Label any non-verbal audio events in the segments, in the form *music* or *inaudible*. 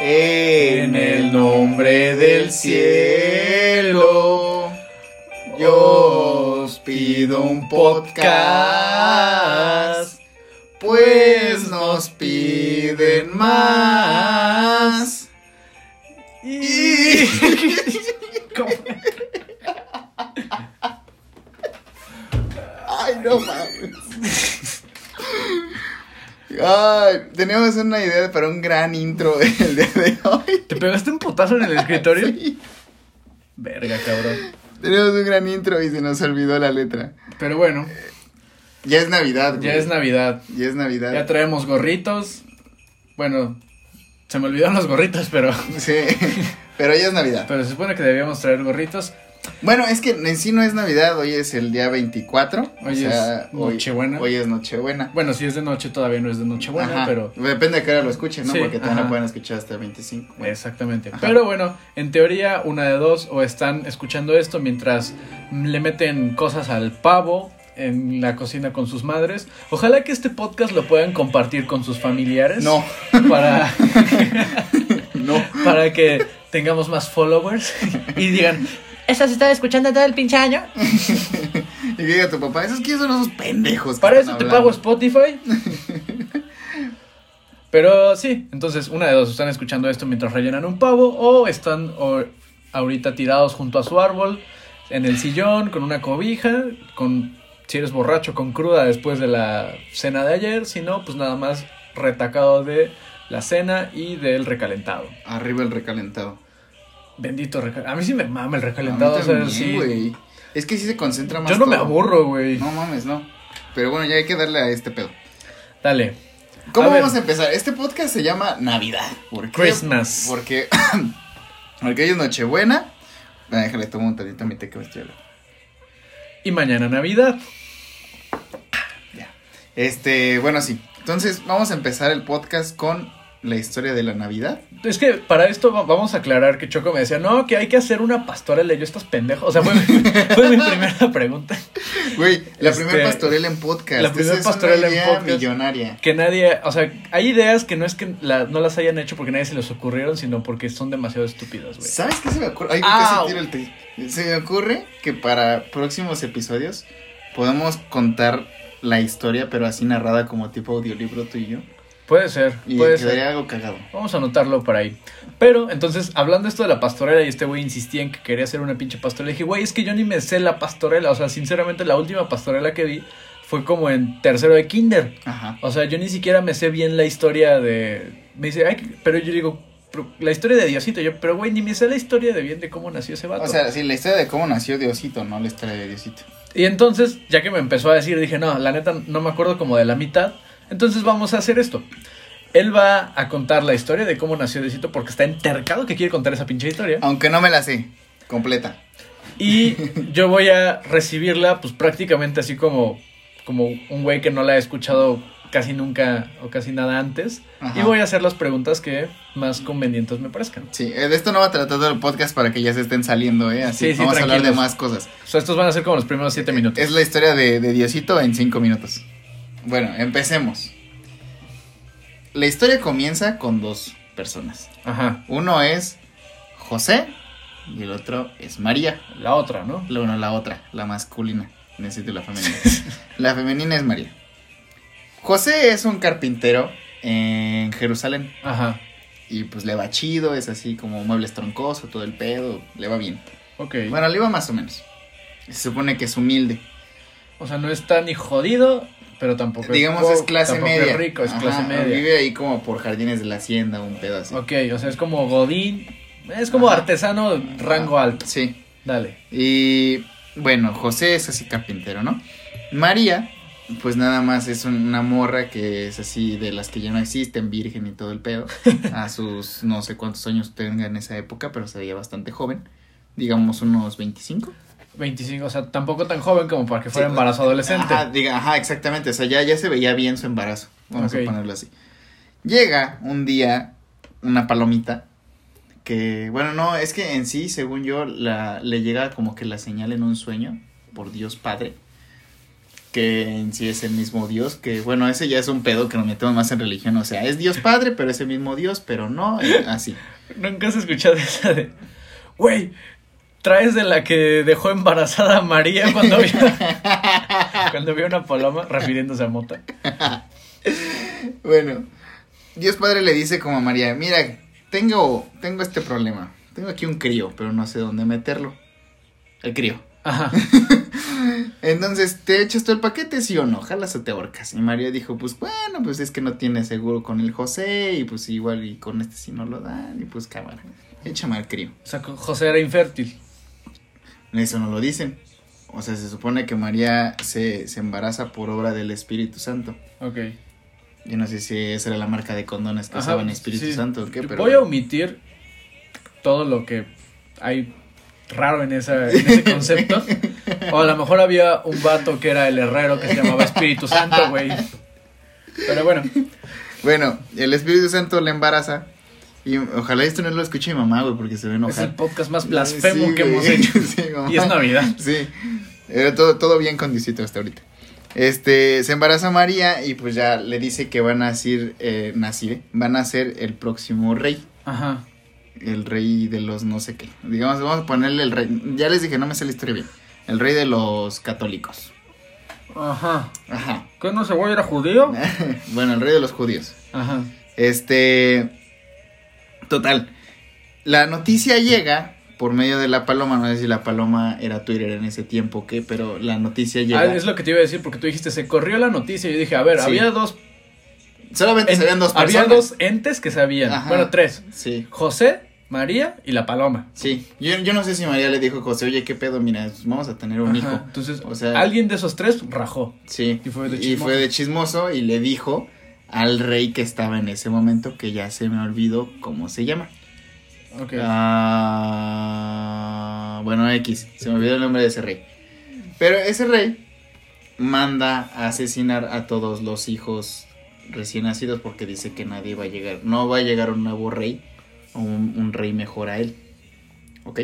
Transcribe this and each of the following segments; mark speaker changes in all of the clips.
Speaker 1: En el nombre del cielo, yo os pido un podcast, pues nos piden más. Y... Ay, no mames. Ay, teníamos una idea para un gran intro el día de hoy.
Speaker 2: ¿Te pegaste un putazo en el escritorio? *laughs*
Speaker 1: Sí.
Speaker 2: Verga, cabrón.
Speaker 1: Teníamos un gran intro y se nos olvidó la letra.
Speaker 2: Pero bueno,
Speaker 1: Ya es Navidad, güey.
Speaker 2: ya es Navidad.
Speaker 1: Ya es Navidad.
Speaker 2: Ya traemos gorritos. Bueno, se me olvidaron los gorritos, pero,
Speaker 1: Sí, pero ya es Navidad. *laughs*
Speaker 2: pero se supone que debíamos traer gorritos.
Speaker 1: Bueno, es que en sí no es Navidad, hoy es el día 24.
Speaker 2: Hoy
Speaker 1: o sea,
Speaker 2: es Nochebuena.
Speaker 1: Hoy, hoy es Nochebuena.
Speaker 2: Bueno, si es de noche todavía no es de noche buena,
Speaker 1: Ajá.
Speaker 2: pero...
Speaker 1: Depende de qué hora lo escuchen, ¿no?
Speaker 2: Sí,
Speaker 1: Porque también lo pueden escuchar hasta el 25. Bueno,
Speaker 2: Exactamente.
Speaker 1: Ajá.
Speaker 2: Pero bueno, en teoría, una de dos, o están escuchando esto mientras le meten cosas al pavo en la cocina con sus madres. Ojalá que este podcast lo puedan compartir con sus familiares.
Speaker 1: No,
Speaker 2: Para, *laughs*
Speaker 1: no. *laughs*
Speaker 2: para que tengamos más followers y digan, ¿esa se escuchando todo el pinche año? *laughs*
Speaker 1: Y que diga tu papá, esos que son esos pendejos.
Speaker 2: Para eso te
Speaker 1: hablando?"
Speaker 2: pago Spotify. *laughs* Pero sí, entonces una de dos, están escuchando esto mientras rellenan un pavo o están o- ahorita tirados junto a su árbol, en el sillón, con una cobija, con si eres borracho, con cruda después de la cena de ayer, si no, pues nada más retacado de la cena y del recalentado.
Speaker 1: Arriba el recalentado.
Speaker 2: Bendito recalentado. A mí sí me mama el
Speaker 1: A mí
Speaker 2: recalentado, o sea,
Speaker 1: también,
Speaker 2: sí.
Speaker 1: güey. Es que sí se concentra más.
Speaker 2: Yo no me aburro, güey.
Speaker 1: No mames, no. Pero bueno, ya hay que darle a este pedo.
Speaker 2: Dale.
Speaker 1: ¿Cómo
Speaker 2: A ver.
Speaker 1: vamos a empezar? Este podcast se llama Navidad. ¿Por qué?
Speaker 2: Christmas.
Speaker 1: Porque, *coughs* porque hoy es Nochebuena. Ah, Déjale, tomo un tantito a mi té que me estoy hablando.
Speaker 2: Y mañana Navidad.
Speaker 1: Este, bueno, sí. Entonces, vamos a empezar el podcast con la historia de la Navidad.
Speaker 2: Es que para esto va- vamos a aclarar que Choco me decía, no, que hay que hacer una pastorela. Y yo, estás pendejo. O sea, fue, *laughs* fue mi primera pregunta.
Speaker 1: Güey, la
Speaker 2: Este,
Speaker 1: primera pastorela en podcast.
Speaker 2: la primera
Speaker 1: Esa es
Speaker 2: pastorela en podcast.
Speaker 1: millonaria.
Speaker 2: Que nadie, o sea, hay ideas que no es que la- no las hayan hecho porque nadie se les ocurrieron, sino porque son demasiado estúpidas, güey.
Speaker 1: ¿Sabes qué se me ocurre? Ay, tiro el. Se me ocurre que para próximos episodios podemos contar la historia, pero así narrada como tipo audiolibro tú y yo.
Speaker 2: Puede ser,
Speaker 1: Y
Speaker 2: puede
Speaker 1: quedaría
Speaker 2: ser.
Speaker 1: algo cagado.
Speaker 2: Vamos a anotarlo por ahí. Pero, entonces, hablando esto de la pastorela, y este güey insistía en que quería hacer una pinche pastorela, dije, güey, es que yo ni me sé la pastorela. O sea, sinceramente, la última pastorela que vi fue como en tercero de kinder.
Speaker 1: Ajá.
Speaker 2: O sea, yo ni siquiera me sé bien la historia de. Me dice, ay, pero yo digo, la historia de Diosito. Yo, pero güey, ni me sé la historia de bien de cómo nació ese vato.
Speaker 1: O sea, sí, la historia de cómo nació Diosito, no la historia de Diosito.
Speaker 2: y entonces, ya que me empezó a decir, dije, no, la neta no me acuerdo como de la mitad. Entonces vamos a hacer esto. Él va a contar la historia de cómo nació Diosito porque está entercado que quiere contar esa pinche historia.
Speaker 1: Aunque no me la sé completa.
Speaker 2: Y *laughs* yo voy a recibirla, pues prácticamente así como, como un güey que no la ha escuchado casi nunca o casi nada antes.
Speaker 1: Ajá.
Speaker 2: Y voy a hacer las preguntas que más convenientes me parezcan.
Speaker 1: Sí, eh, de esto no va a tratar el podcast para que ya se estén saliendo, ¿eh? Así
Speaker 2: Sí, sí,
Speaker 1: vamos a hablar de más cosas.
Speaker 2: O sea, estos van a ser como los primeros siete minutos.
Speaker 1: Es la historia de, de Diosito en cinco minutos. Bueno, empecemos. La historia comienza con dos personas.
Speaker 2: Ajá.
Speaker 1: Uno es José y el otro es María.
Speaker 2: La otra, ¿no?
Speaker 1: La una, la otra, la masculina. Necesito la femenina. *laughs* la femenina es María. José es un carpintero en Jerusalén.
Speaker 2: Ajá.
Speaker 1: Y pues le va chido, es así como muebles troncoso, todo el pedo, le va bien.
Speaker 2: Ok.
Speaker 1: Bueno, le va más o menos. Se supone que es humilde.
Speaker 2: O sea, no está ni jodido, pero tampoco
Speaker 1: Digamos es clase
Speaker 2: tampoco
Speaker 1: media.
Speaker 2: es rico, es
Speaker 1: Ajá,
Speaker 2: clase media.
Speaker 1: Vive ahí como por jardines de la hacienda, un pedo así.
Speaker 2: Ok, o sea, es como Godín. Es como
Speaker 1: Ajá.
Speaker 2: artesano rango alto.
Speaker 1: Sí.
Speaker 2: Dale.
Speaker 1: Y bueno, José es así carpintero, ¿no? María, pues nada más es una morra que es así de las que ya no existen, virgen y todo el pedo. *laughs* A sus no sé cuántos años tenga en esa época, pero se veía bastante joven. Digamos unos 25.
Speaker 2: 25, o sea, tampoco tan joven como para que fuera
Speaker 1: Sí,
Speaker 2: embarazo adolescente.
Speaker 1: Ajá, diga, ajá, exactamente. O sea, ya, ya se veía bien su embarazo. Vamos
Speaker 2: Ok.
Speaker 1: a ponerlo así. Llega un día una palomita que, bueno, no, es que en sí, según yo, la, le llega como que la señal en un sueño por Dios Padre que en sí es el mismo Dios, que bueno, ese ya es un pedo que nos metemos más en religión, o sea, es Dios Padre, pero es el mismo Dios, pero no, eh, así. *laughs*
Speaker 2: Nunca has escuchado esa de, güey, traes de la que dejó embarazada a María cuando vio, *laughs* cuando vio una paloma, refiriéndose a Mota.
Speaker 1: Bueno, Dios Padre le dice como a María, mira, tengo, tengo este problema, tengo aquí un crío, pero no sé dónde meterlo. El crío.
Speaker 2: Ajá. *laughs*
Speaker 1: Entonces, ¿te echas todo el paquete, sí o no? Jalas o te ahorcas. Y María dijo, pues bueno, pues es que no tiene seguro con el José, y pues igual y con este sí no lo dan, y pues cámara. Échame al crío.
Speaker 2: O sea, José era infértil.
Speaker 1: Eso no lo dicen. O sea, se supone que María se, se embaraza por obra del Espíritu Santo.
Speaker 2: Ok.
Speaker 1: Yo no sé si esa era la marca de condones que
Speaker 2: Ajá,
Speaker 1: usaban Espíritu
Speaker 2: sí.
Speaker 1: Santo o qué, pero...
Speaker 2: Voy a omitir todo lo que hay raro en, esa, en ese concepto. *laughs* o a lo mejor había un vato que era el herrero que se llamaba Espíritu Santo, güey. Pero bueno,
Speaker 1: Bueno, el Espíritu Santo le embaraza. Y ojalá esto no lo escuche mi mamá, güey, porque se va a
Speaker 2: es el podcast más blasfemo
Speaker 1: Sí,
Speaker 2: que
Speaker 1: güey.
Speaker 2: hemos *laughs* hecho.
Speaker 1: Sí, mamá.
Speaker 2: Y es Navidad.
Speaker 1: Sí. Era todo, todo bien con Diosito hasta ahorita. Este, se embaraza María y pues ya le dice que van a nacer, eh, nacir, van a ser el próximo rey.
Speaker 2: Ajá.
Speaker 1: El rey de los no sé qué. Digamos, vamos a ponerle el rey. Ya les dije, no me sé la historia bien. El rey de los católicos.
Speaker 2: Ajá.
Speaker 1: Ajá.
Speaker 2: ¿Qué no se voy a ir a judío? *laughs*
Speaker 1: bueno, el rey de los judíos.
Speaker 2: Ajá.
Speaker 1: Este. Total. La noticia llega por medio de la paloma. No sé si la paloma era Twitter en ese tiempo o qué, pero la noticia llega.
Speaker 2: Ah, es lo que te iba a decir porque tú dijiste, se corrió la noticia. Y yo dije, a ver,
Speaker 1: Sí.
Speaker 2: había dos.
Speaker 1: Solamente
Speaker 2: en-
Speaker 1: sabían dos personas.
Speaker 2: había dos entes que sabían.
Speaker 1: Ajá.
Speaker 2: Bueno, tres.
Speaker 1: Sí.
Speaker 2: José, María y la paloma.
Speaker 1: Sí. Yo, yo no sé si María le dijo a José, oye, qué pedo, mira, vamos a tener un
Speaker 2: Ajá.
Speaker 1: hijo.
Speaker 2: Entonces,
Speaker 1: O sea-
Speaker 2: alguien de esos tres rajó.
Speaker 1: Sí.
Speaker 2: Y fue de
Speaker 1: y fue de chismoso y le dijo al rey que estaba en ese momento, que ya se me olvidó cómo se llama.
Speaker 2: Ok.
Speaker 1: Ah, bueno, X, se me olvidó el nombre de ese rey. Pero ese rey manda a asesinar a todos los hijos recién nacidos porque dice que nadie va a llegar, no va a llegar un nuevo rey o un, un rey mejor a él. ¿Ok?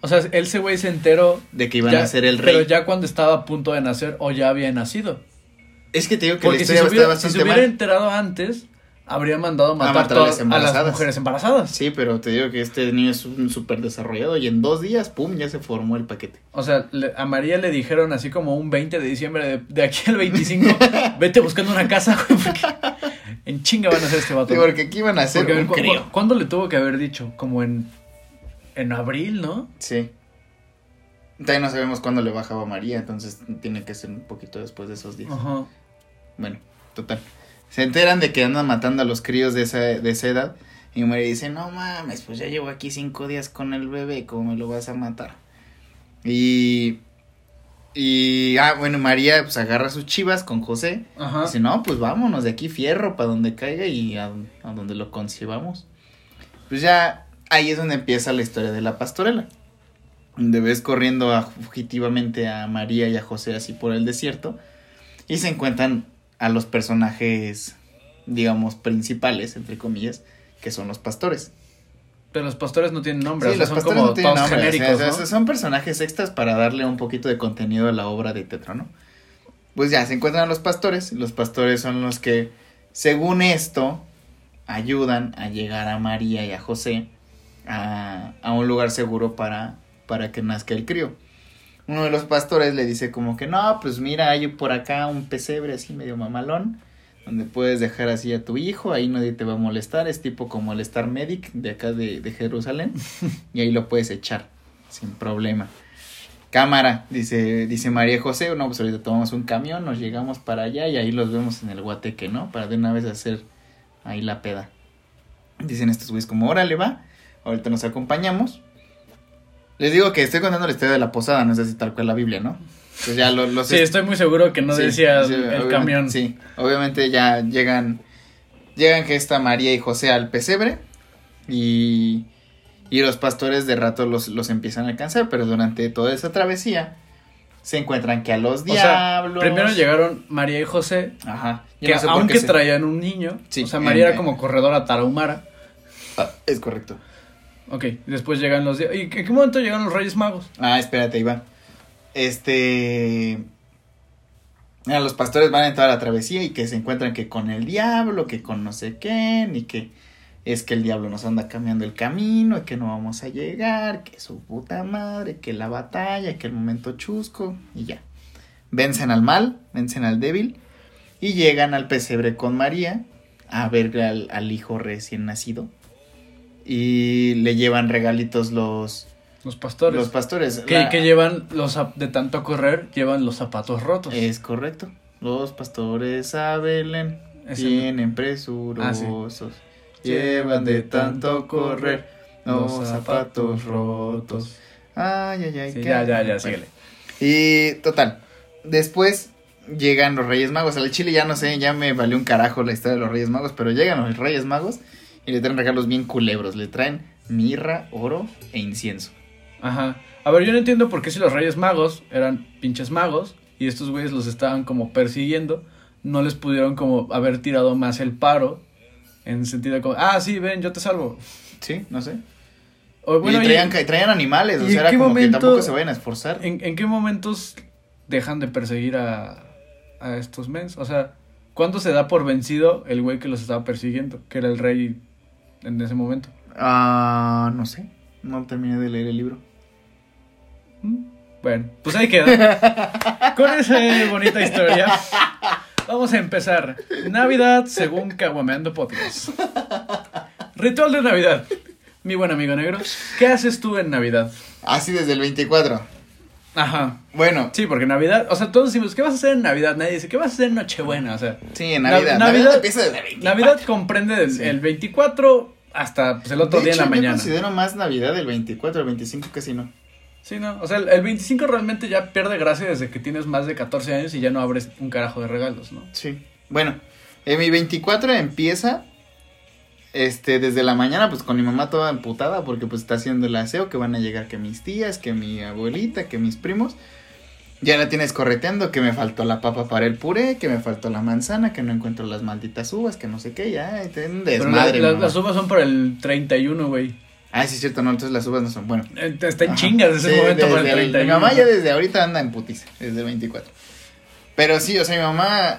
Speaker 2: O sea, ese güey se enteró.
Speaker 1: De que iban
Speaker 2: ya-
Speaker 1: a ser el rey.
Speaker 2: Pero ya cuando estaba a punto de nacer o ya había nacido.
Speaker 1: Es que te digo que la
Speaker 2: Porque si
Speaker 1: historia está
Speaker 2: si
Speaker 1: bastante
Speaker 2: se hubiera
Speaker 1: mal.
Speaker 2: enterado antes, habría mandado matar,
Speaker 1: matar a las
Speaker 2: a mujeres embarazadas.
Speaker 1: Sí, pero te digo que este niño es un súper desarrollado y en dos días, pum, ya se formó el paquete.
Speaker 2: O sea, le- a María le dijeron así como un 20 de diciembre, de, de aquí al 25, *laughs* vete buscando una casa, güey, porque en chinga van a hacer este vato.
Speaker 1: Sí, porque aquí iban a hacer
Speaker 2: Porque, a
Speaker 1: un
Speaker 2: ¿cu-
Speaker 1: crío.
Speaker 2: cu- ¿Cuándo le tuvo que haber dicho? Como en, en abril, ¿no?
Speaker 1: Sí. También no sabemos cuándo le bajaba María, entonces tiene que ser un poquito después de esos días.
Speaker 2: Ajá.
Speaker 1: Bueno, total. Se enteran de que andan matando a los críos de esa, de esa edad. Y María dice, no mames, pues ya llevo aquí cinco días con el bebé, ¿cómo me lo vas a matar? Y... Y... Ah, bueno, María pues agarra sus chivas con José.
Speaker 2: Ajá.
Speaker 1: Dice, no, pues vámonos de aquí fierro para donde caiga y a, a donde lo concibamos. Pues ya ahí es donde empieza la historia de la pastorela. Donde ves corriendo a- fugitivamente a María y a José así por el desierto. Y se encuentran a los personajes, digamos, principales, entre comillas, que son los pastores.
Speaker 2: Pero los pastores no tienen nombre,
Speaker 1: Sí,
Speaker 2: o sea,
Speaker 1: los
Speaker 2: son
Speaker 1: pastores
Speaker 2: como
Speaker 1: no
Speaker 2: todos
Speaker 1: nombre,
Speaker 2: genéricos,
Speaker 1: o sea,
Speaker 2: ¿no?
Speaker 1: son personajes extras para darle un poquito de contenido a la obra de Tetro, ¿no? Pues ya, se encuentran a los pastores. Los pastores son los que, según esto, ayudan a llegar a María y a José a, a un lugar seguro para, para que nazca el crío. Uno de los pastores le dice como que no, pues mira, hay por acá un pesebre así medio mamalón, donde puedes dejar así a tu hijo, ahí nadie te va a molestar, es tipo como el Star Medic de acá de, de Jerusalén, *laughs* y ahí lo puedes echar sin problema. Cámara, dice, dice María José, no, pues ahorita tomamos un camión, nos llegamos para allá y ahí los vemos en el guateque, ¿no? Para de una vez hacer ahí la peda. Dicen estos güeyes como, órale va, ahorita nos acompañamos. Les digo que estoy contando la historia de la posada, no sé si tal cual la Biblia, ¿no? Pues ya lo- los...
Speaker 2: Sí, estoy muy seguro que no
Speaker 1: Sí,
Speaker 2: decía
Speaker 1: sí,
Speaker 2: el camión.
Speaker 1: Sí, obviamente ya llegan, llegan que está María y José al pesebre y, y los pastores de rato los, los empiezan a alcanzar, pero durante toda esa travesía se encuentran que a los
Speaker 2: O sea,
Speaker 1: diablos...
Speaker 2: primero llegaron María y José,
Speaker 1: Ajá. yo
Speaker 2: que
Speaker 1: no sé por
Speaker 2: aunque
Speaker 1: se-
Speaker 2: traían un niño,
Speaker 1: Sí,
Speaker 2: o sea, María
Speaker 1: en-
Speaker 2: era como corredora tarahumara.
Speaker 1: Ah, es correcto.
Speaker 2: Ok, después llegan los... ¿Y en qué momento llegan los Reyes Magos?
Speaker 1: Ah, espérate, Iván. Este... a los pastores van en toda la travesía y que se encuentran que con el diablo, que con no sé qué, y que es que el diablo nos anda cambiando el camino, y que no vamos a llegar, que su puta madre, que la batalla, que el momento chusco, y ya. Vencen al mal, vencen al débil, y llegan al pesebre con María a ver al hijo recién nacido. Y le llevan regalitos los,
Speaker 2: Los pastores.
Speaker 1: los pastores.
Speaker 2: que,
Speaker 1: La-
Speaker 2: que llevan los de tanto correr, llevan los zapatos rotos.
Speaker 1: Es correcto. Los pastores a Belén vienen presurosos.
Speaker 2: Ah,
Speaker 1: Llevan de tanto correr los zapatos rotos. Ay, ay, ay.
Speaker 2: Sí, ya, ya, ya, síguele.
Speaker 1: Y total. Después llegan los Reyes Magos. Al Chile ya no sé, ya me valió un carajo la historia de los Reyes Magos. Pero llegan los Reyes Magos y le traen regalos bien culebros. Le traen mirra, oro e incienso.
Speaker 2: Ajá. A ver, yo no entiendo por qué si los Reyes Magos eran pinches magos y estos güeyes los estaban como persiguiendo, no les pudieron como haber tirado más el paro en sentido como, ah, sí, ven, yo te salvo.
Speaker 1: Sí, no sé.
Speaker 2: O, bueno,
Speaker 1: y
Speaker 2: y-
Speaker 1: traían, ca- traían animales. O
Speaker 2: ¿y
Speaker 1: sea, era como que tampoco se vayan a esforzar.
Speaker 2: ¿en, en qué momentos dejan de perseguir a, a estos mens? O sea, ¿cuándo se da por vencido el güey que los estaba persiguiendo? Que era el rey en ese momento.
Speaker 1: Ah, no sé. No terminé de leer el libro.
Speaker 2: Mm, Bueno, pues ahí queda. *laughs* Con esa bonita historia, vamos a empezar. Navidad según Caguameando Podcast. Ritual de Navidad. Mi buen amigo negro, ¿qué haces tú en Navidad?
Speaker 1: Así desde el 24.
Speaker 2: Ajá.
Speaker 1: Bueno,
Speaker 2: Sí, porque Navidad, o sea, todos decimos, ¿qué vas a hacer en Navidad? Nadie dice, ¿qué vas a hacer en Nochebuena? O sea,
Speaker 1: sí, en
Speaker 2: Na-
Speaker 1: Navidad.
Speaker 2: Navidad-
Speaker 1: Navidad, empieza desde el 24.
Speaker 2: Navidad comprende del,
Speaker 1: Sí.
Speaker 2: el 24 hasta pues, el otro
Speaker 1: de
Speaker 2: día
Speaker 1: hecho,
Speaker 2: en la
Speaker 1: Yo
Speaker 2: mañana.
Speaker 1: considero más Navidad el 24, el 25 casi no.
Speaker 2: Sí, no, o sea, el, el 25 realmente ya pierde gracia desde que tienes más de 14 años y ya no abres un carajo de regalos, ¿no?
Speaker 1: Sí. Bueno, en mi 24 empieza este desde la mañana pues con mi mamá toda emputada porque pues está haciendo el aseo, que van a llegar que mis tías, que mi abuelita, que mis primos. Ya la tienes correteando, que me faltó la papa para el puré, que me faltó la manzana, que no encuentro las malditas uvas, que no sé qué, ya, un desmadre.
Speaker 2: la- la- las uvas son para el 31, güey.
Speaker 1: Ah, sí es cierto, no, entonces las uvas no son, bueno.
Speaker 2: Eh, Está en chingas ese
Speaker 1: Sí,
Speaker 2: momento para el
Speaker 1: desde
Speaker 2: 31.
Speaker 1: Mi mamá ya desde ahorita anda en putiza, desde el 24. Pero sí, o sea, mi mamá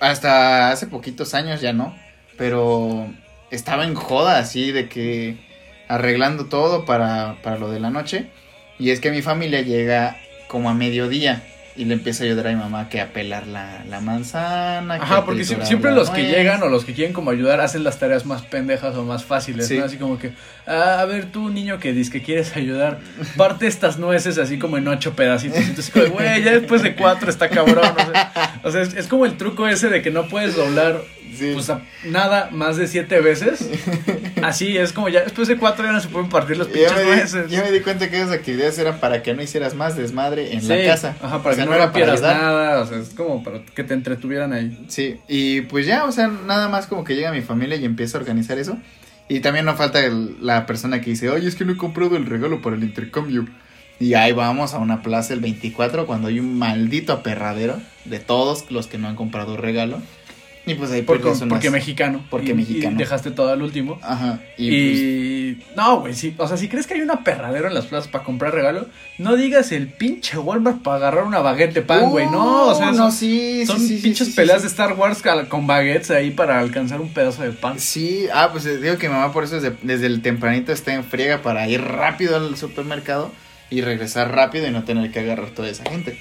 Speaker 1: hasta hace poquitos años ya no, pero estaba en joda así de que arreglando todo para, para lo de la noche. Y es que mi familia llega como a mediodía y le empieza a ayudar a mi mamá que a pelar la, la manzana.
Speaker 2: Ajá, porque si- siempre los que llegan o los que quieren como ayudar hacen las tareas más pendejas o más fáciles,
Speaker 1: Sí.
Speaker 2: ¿no? Así como que, ah, a ver tú niño que dices que quieres ayudar, parte estas nueces así como en ocho pedacitos. Entonces, como, güey, ya después de cuatro está cabrón. O sea, o sea, es, es como el truco ese de que no puedes doblar
Speaker 1: Sí.
Speaker 2: pues, nada más de siete veces. *laughs* Así es como ya después de cuatro ya no se pueden partir los pinches
Speaker 1: me, di,
Speaker 2: nueces.
Speaker 1: ya me di cuenta que esas actividades eran para que no hicieras más desmadre en
Speaker 2: Sí,
Speaker 1: la casa.
Speaker 2: Ajá,
Speaker 1: O
Speaker 2: para
Speaker 1: sea,
Speaker 2: que no,
Speaker 1: era para
Speaker 2: rompieras nada, o sea, es como para que te entretuvieran ahí.
Speaker 1: Sí, y pues ya, o sea, nada más como que llega mi familia y empieza a organizar eso. Y también no falta el- la persona que dice, oye, es que no he comprado el regalo para el intercambio. Y ahí vamos a una plaza el 24 cuando hay un maldito aperradero de todos los que no han comprado regalo. Y pues ahí
Speaker 2: Porque, mexicano.
Speaker 1: Porque
Speaker 2: y-
Speaker 1: mexicano.
Speaker 2: Y dejaste todo al último.
Speaker 1: Ajá. Y,
Speaker 2: Y, no, güey, sí, o sea, si crees que hay una perradero en las plazas para comprar regalo, no digas el pinche Walmart para agarrar una baguette de pan,
Speaker 1: pues...
Speaker 2: güey, no, o sea,
Speaker 1: no,
Speaker 2: son,
Speaker 1: sí,
Speaker 2: son
Speaker 1: sí,
Speaker 2: pinches
Speaker 1: sí,
Speaker 2: peleas de Star Wars con baguettes ahí para alcanzar un pedazo de pan.
Speaker 1: Sí, ah, pues eh, digo que mi mamá por eso desde, desde el tempranito está en friega para ir rápido al supermercado y regresar rápido y no tener que agarrar toda esa gente.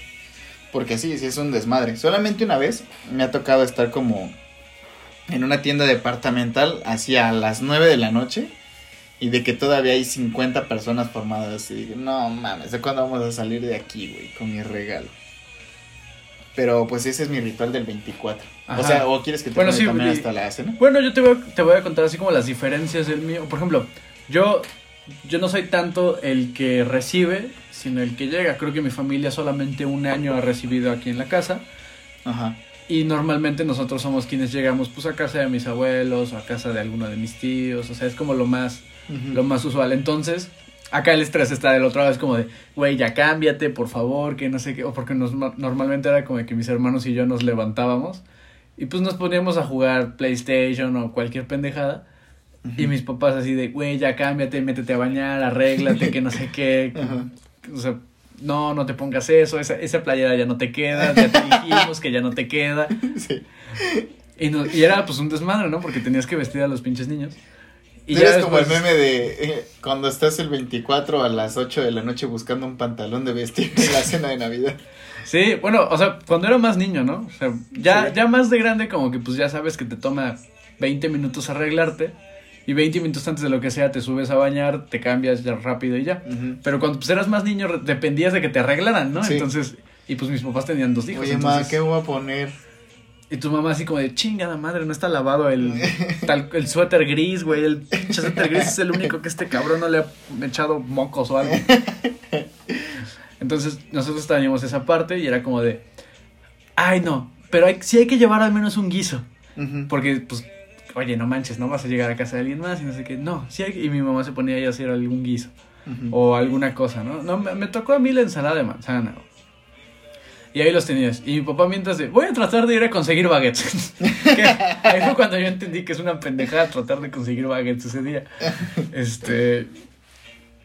Speaker 1: Porque sí, sí es un desmadre. Solamente una vez me ha tocado estar como en una tienda departamental hacia las 9 de la noche y de que todavía hay 50 personas formadas. Y no mames, ¿de cuándo vamos a salir de aquí, güey, con mi regalo? Pero pues ese es mi ritual del 24.
Speaker 2: Ajá.
Speaker 1: O sea, ¿o quieres que te
Speaker 2: Bueno, sí,
Speaker 1: también
Speaker 2: y-
Speaker 1: hasta la cena?
Speaker 2: Bueno, yo te voy, a, te voy a contar así como las diferencias del mío. Por ejemplo, yo, yo no soy tanto el que recibe, sino el que llega. Creo que mi familia solamente un año ha recibido aquí en la casa.
Speaker 1: Ajá.
Speaker 2: Y normalmente nosotros somos quienes llegamos pues a casa de mis abuelos o a casa de alguno de mis tíos. O sea, es como lo más, lo más usual. Entonces, acá el estrés está del otro lado. Es como de, güey, ya cámbiate, por favor, que no sé qué. O porque nos, normalmente era como de que mis hermanos y yo nos levantábamos. Y pues nos poníamos a jugar PlayStation o cualquier pendejada. Y mis papás así de, güey, ya cámbiate, métete a bañar, arréglate, que no sé qué. *laughs*
Speaker 1: Ajá.
Speaker 2: O sea, no, no te pongas eso, esa, esa playera ya no te queda, ya te dijimos que ya no te queda. *laughs*
Speaker 1: Sí.
Speaker 2: Y, no- y era pues un desmadre, ¿no? Porque tenías que vestir a los pinches niños. Y
Speaker 1: Tú eres como el meme de eh, cuando estás el 24 a las 8 de la noche buscando un pantalón de vestir en la cena de Navidad.
Speaker 2: Sí, bueno, o sea, cuando era más niño, ¿no? O sea, ya,
Speaker 1: Sí.
Speaker 2: ya más de grande como que pues ya sabes que te toma 20 minutos arreglarte y 20 minutos antes de lo que sea te subes a bañar, te cambias ya rápido y ya. Pero cuando pues eras más niño dependías de que te arreglaran, ¿no?
Speaker 1: Sí.
Speaker 2: Entonces, y pues mis papás tenían dos hijos.
Speaker 1: Oye, ma,
Speaker 2: entonces,
Speaker 1: ¿qué voy a poner?
Speaker 2: Y tu mamá así como de chingada madre, no está lavado el, tal, el suéter gris, güey. El pinche suéter gris es el único que este cabrón no le ha echado mocos o algo. *laughs* Entonces nosotros teníamos esa parte y era como de, ay no, pero hay, sí hay que llevar al menos un guiso. Porque pues, oye, no manches, no vas a llegar a casa de alguien más y no sé qué. No, sí hay Y mi mamá se ponía ahí a hacer algún guiso o alguna cosa, ¿no? No, me, me tocó a mí la ensalada de manzana. Y ahí los tenías. Y mi papá mientras de, voy a tratar de ir a conseguir baguettes. *laughs* Ahí fue cuando yo entendí que es una pendejada tratar de conseguir baguettes ese día. *laughs* Este...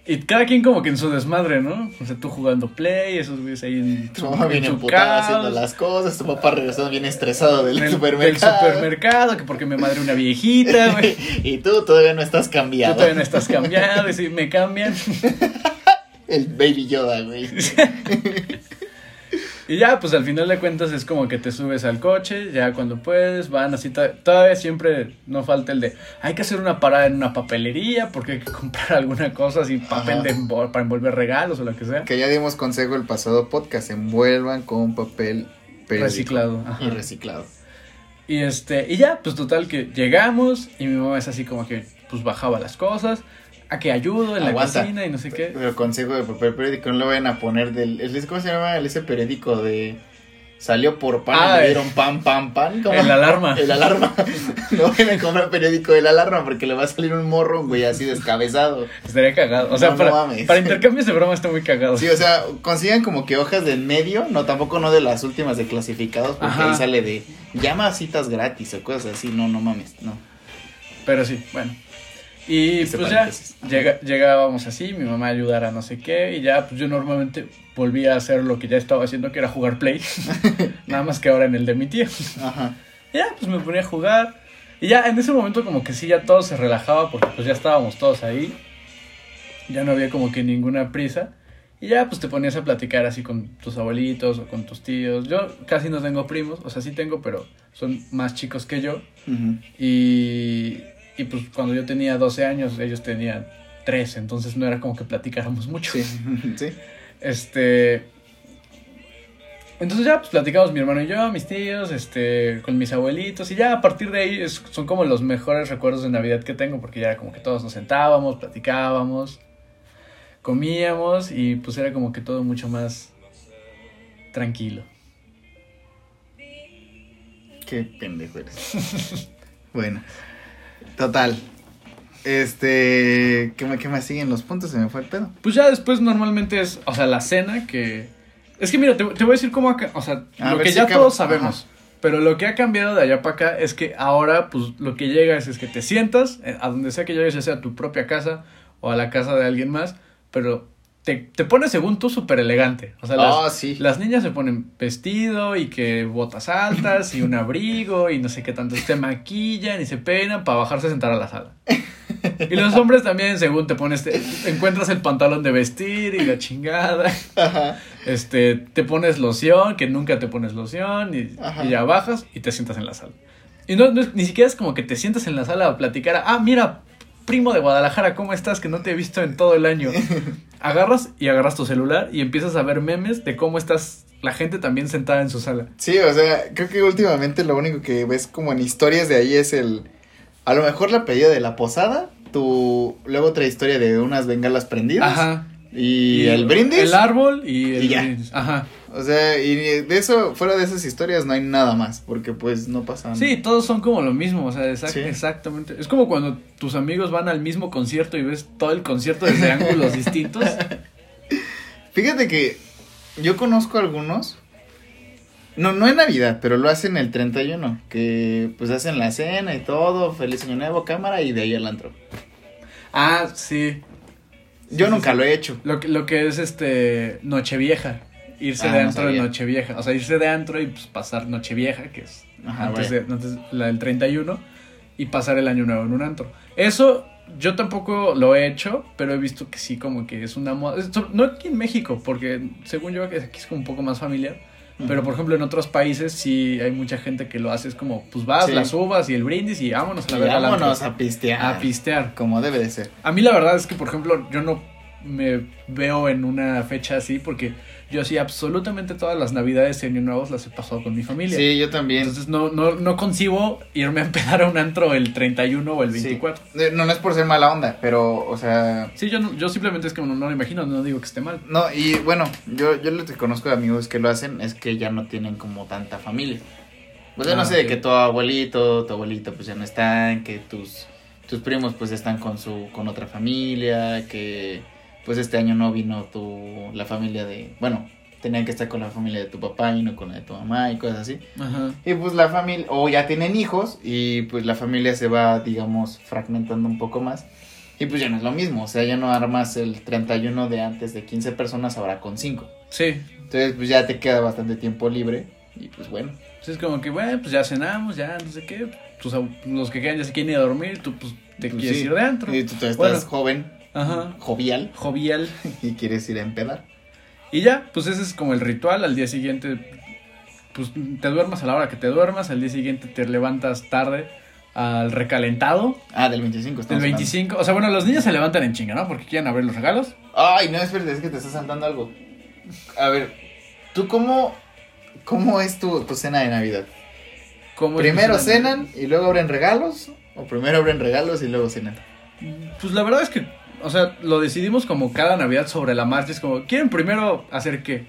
Speaker 2: Y cada quien como que en su desmadre, ¿no? O sea, tú jugando play, esos güeyes ahí en
Speaker 1: Tu mamá
Speaker 2: en
Speaker 1: viene
Speaker 2: su
Speaker 1: emputada haciendo las cosas, tu papá regresando bien estresado del,
Speaker 2: del,
Speaker 1: supermercado.
Speaker 2: del supermercado, que porque me madre una viejita, *laughs* güey.
Speaker 1: y tú todavía no estás
Speaker 2: Tú
Speaker 1: cambiado.
Speaker 2: todavía no estás cambiado, y si me cambian. *laughs*
Speaker 1: El baby Yoda, güey. *laughs*
Speaker 2: Y ya, pues al final de cuentas es como que te subes al coche, ya cuando puedes, van así, to- todavía siempre no falta el de, hay que hacer una parada en una papelería porque hay que comprar *laughs* alguna cosa así, papel de para envolver regalos o lo que sea.
Speaker 1: Que ya dimos consejo el pasado podcast, envuelvan con papel
Speaker 2: Reciclado, ajá.
Speaker 1: y reciclado.
Speaker 2: Y este, y ya, pues total que llegamos y mi mamá es así como que, pues bajaba las cosas, a que ayudo en la cocina y no sé qué.
Speaker 1: Pero consejo de papel periódico, no le vayan a poner del... el- ¿Cómo se llama ese periódico de... Salió por pan,
Speaker 2: Ah,
Speaker 1: le dieron pan, pan, pan. ¿cómo?
Speaker 2: El alarma.
Speaker 1: El alarma. *laughs* no vayan a comprar periódico del alarma porque le va a salir un morro, güey, así descabezado.
Speaker 2: Estaría cagado. O sea,
Speaker 1: No,
Speaker 2: para,
Speaker 1: mames.
Speaker 2: para intercambios de broma está muy cagado.
Speaker 1: Sí, o sea, consigan como que hojas de en medio, no, tampoco no de las últimas de clasificados, porque
Speaker 2: Ajá.
Speaker 1: ahí sale de llama a citas gratis o cosas así, no, no mames, no.
Speaker 2: Pero sí, bueno. Y pues ya llega- llegábamos así, mi mamá ayudara no sé qué, y ya pues yo normalmente volvía a hacer lo que ya estaba haciendo, que era jugar play. *laughs* Nada más que ahora en el de mi tío.
Speaker 1: Ajá.
Speaker 2: Y ya pues me ponía a jugar. Y ya en ese momento como que sí, ya todo se relajaba porque pues ya estábamos todos ahí. Ya no había como que ninguna prisa. Y ya pues te ponías a platicar así con tus abuelitos o con tus tíos. Yo casi no tengo primos, o sea sí tengo, pero son más chicos que yo.
Speaker 1: Ujú.
Speaker 2: Y, y pues cuando yo tenía 12 años, ellos tenían 13, entonces no era como que platicáramos mucho.
Speaker 1: Sí, *laughs* sí.
Speaker 2: Este. Entonces ya pues platicamos mi hermano y yo, mis tíos, este, con mis abuelitos, y ya a partir de ahí es- son como los mejores recuerdos de Navidad que tengo, porque ya como que todos nos sentábamos, platicábamos, comíamos, y pues era como que todo mucho más tranquilo.
Speaker 1: Qué pendejo eres. *laughs* bueno, total. Este, ¿qué, me- ¿qué más siguen los puntos? Se me fue el pedo.
Speaker 2: Pues ya después normalmente es, o sea, la cena que... Es que mira, te, te voy a decir cómo acá, o sea,
Speaker 1: A
Speaker 2: lo que
Speaker 1: si
Speaker 2: ya
Speaker 1: acabo-
Speaker 2: todos sabemos. Pero lo que ha cambiado de allá para acá es que ahora, pues, lo que llega es, es que te sientas, eh, a donde sea que llegues, ya sea a tu propia casa o a la casa de alguien más, pero te, te pones según tú súper elegante. O sea, las,
Speaker 1: Ah, sí.
Speaker 2: las niñas se ponen vestido y que botas altas y un *laughs* abrigo y no sé qué tanto. Se maquillan y se peinan para bajarse a sentar a la sala. Y los hombres también, según te pones, te- encuentras el pantalón de vestir y la chingada.
Speaker 1: Ajá.
Speaker 2: Este, te pones loción, que nunca te pones loción y, ya bajas y te sientas en la sala. Y no, no ni siquiera es como que te sientas en la sala a platicar. Ah, mira, primo de Guadalajara, ¿cómo estás? Que no te he visto en todo el año. *laughs* Agarras y agarras tu celular y empiezas a ver memes de cómo estás la gente también sentada en su sala.
Speaker 1: Sí, o sea, creo que últimamente lo único que ves como en historias de ahí es el. A lo mejor la pedida de la posada, tu. Luego otra historia de unas bengalas prendidas.
Speaker 2: Ajá.
Speaker 1: Y, el brindis.
Speaker 2: El árbol y el
Speaker 1: Y ya.
Speaker 2: brindis. Ajá.
Speaker 1: O sea, y de eso, fuera de esas historias no hay nada más, porque pues no pasan.
Speaker 2: Sí, todos son como lo mismo, o sea, exact-
Speaker 1: Sí.
Speaker 2: exactamente. Es como cuando tus amigos van al mismo concierto y ves todo el concierto desde ángulos *laughs* distintos.
Speaker 1: Fíjate que yo conozco algunos. No, no en Navidad, pero lo hacen el 31. Que pues hacen la cena y todo. Feliz año nuevo, cámara y de ahí al antro.
Speaker 2: Ah, sí.
Speaker 1: Yo
Speaker 2: Sí,
Speaker 1: nunca
Speaker 2: sí,
Speaker 1: lo he hecho.
Speaker 2: Lo que, lo que es este Nochevieja. Irse
Speaker 1: Ah,
Speaker 2: de
Speaker 1: no
Speaker 2: antro de
Speaker 1: sabía.
Speaker 2: Nochevieja. O sea, irse de antro y pues, pasar Nochevieja, que es
Speaker 1: Ajá,
Speaker 2: antes, de, antes la del 31, y pasar el año nuevo en un antro. Eso yo tampoco lo he hecho, pero he visto que sí, como que es una moda. No aquí en México, porque según yo que aquí es como un poco más familiar. Pero por ejemplo en otros países sí hay mucha gente que lo hace. Es como, pues vas,
Speaker 1: Sí.
Speaker 2: las uvas y el brindis y vámonos a la antro.
Speaker 1: vámonos a pistear.
Speaker 2: a pistear.
Speaker 1: Como debe de ser.
Speaker 2: A mí la verdad es que, por ejemplo, yo no me veo en una fecha así porque yo sí absolutamente todas las navidades y año nuevos las he pasado con mi familia.
Speaker 1: Sí, yo también.
Speaker 2: Entonces no, no, no concibo irme a empezar a un antro el 31 o el
Speaker 1: Sí.
Speaker 2: 24.
Speaker 1: Eh, No, no es por ser mala onda, pero, o sea,
Speaker 2: Sí, yo, no- yo simplemente es que no, no lo imagino, no digo que esté mal.
Speaker 1: No, y bueno, yo, yo lo que conozco de amigos que lo hacen es que ya no tienen como tanta familia. Pues yo no
Speaker 2: Ah,
Speaker 1: sé, de que tu abuelito, tu abuelito pues ya no están, que tus, tus primos pues están con su, con otra familia, que pues este año no vino tu, la familia de, bueno, tenían que estar con la familia de tu papá y no con la de tu mamá y cosas así.
Speaker 2: Ajá.
Speaker 1: Y pues la familia, o ya tienen hijos y pues la familia se va, digamos, fragmentando un poco más. Y pues ya no es lo mismo, o sea, ya no armas el 31 de antes de 15 personas, ahora con 5.
Speaker 2: Sí.
Speaker 1: Entonces pues ya te queda bastante tiempo libre y pues bueno.
Speaker 2: Pues es como que, bueno, pues ya cenamos, ya no sé qué. Ab- los que quedan ya se quieren ir a dormir, tú pues te
Speaker 1: pues,
Speaker 2: quieres
Speaker 1: sí.
Speaker 2: ir de antro.
Speaker 1: Y tú, tú estás joven,
Speaker 2: Ajá.
Speaker 1: jovial
Speaker 2: Jovial. *laughs*
Speaker 1: y quieres ir a empedar.
Speaker 2: Y ya, pues ese es como el ritual. Al día siguiente, pues te duermas a la hora que te duermas. Al día siguiente te levantas tarde al recalentado
Speaker 1: Ah, del 25
Speaker 2: del
Speaker 1: estamos hablando.
Speaker 2: 25. O sea, bueno, los niños se levantan en chinga, ¿no? Porque quieren abrir los regalos.
Speaker 1: Ay, no, espérate, es que te estás saltando algo. A ver, ¿tú cómo, cómo es tu, tu cena de Navidad?
Speaker 2: ¿Cómo es
Speaker 1: ¿Primero cenan y luego abren regalos? ¿O primero abren regalos y luego cenan?
Speaker 2: Pues la verdad es que, o sea, lo decidimos como cada Navidad sobre la marcha. Es como, ¿quieren primero hacer qué?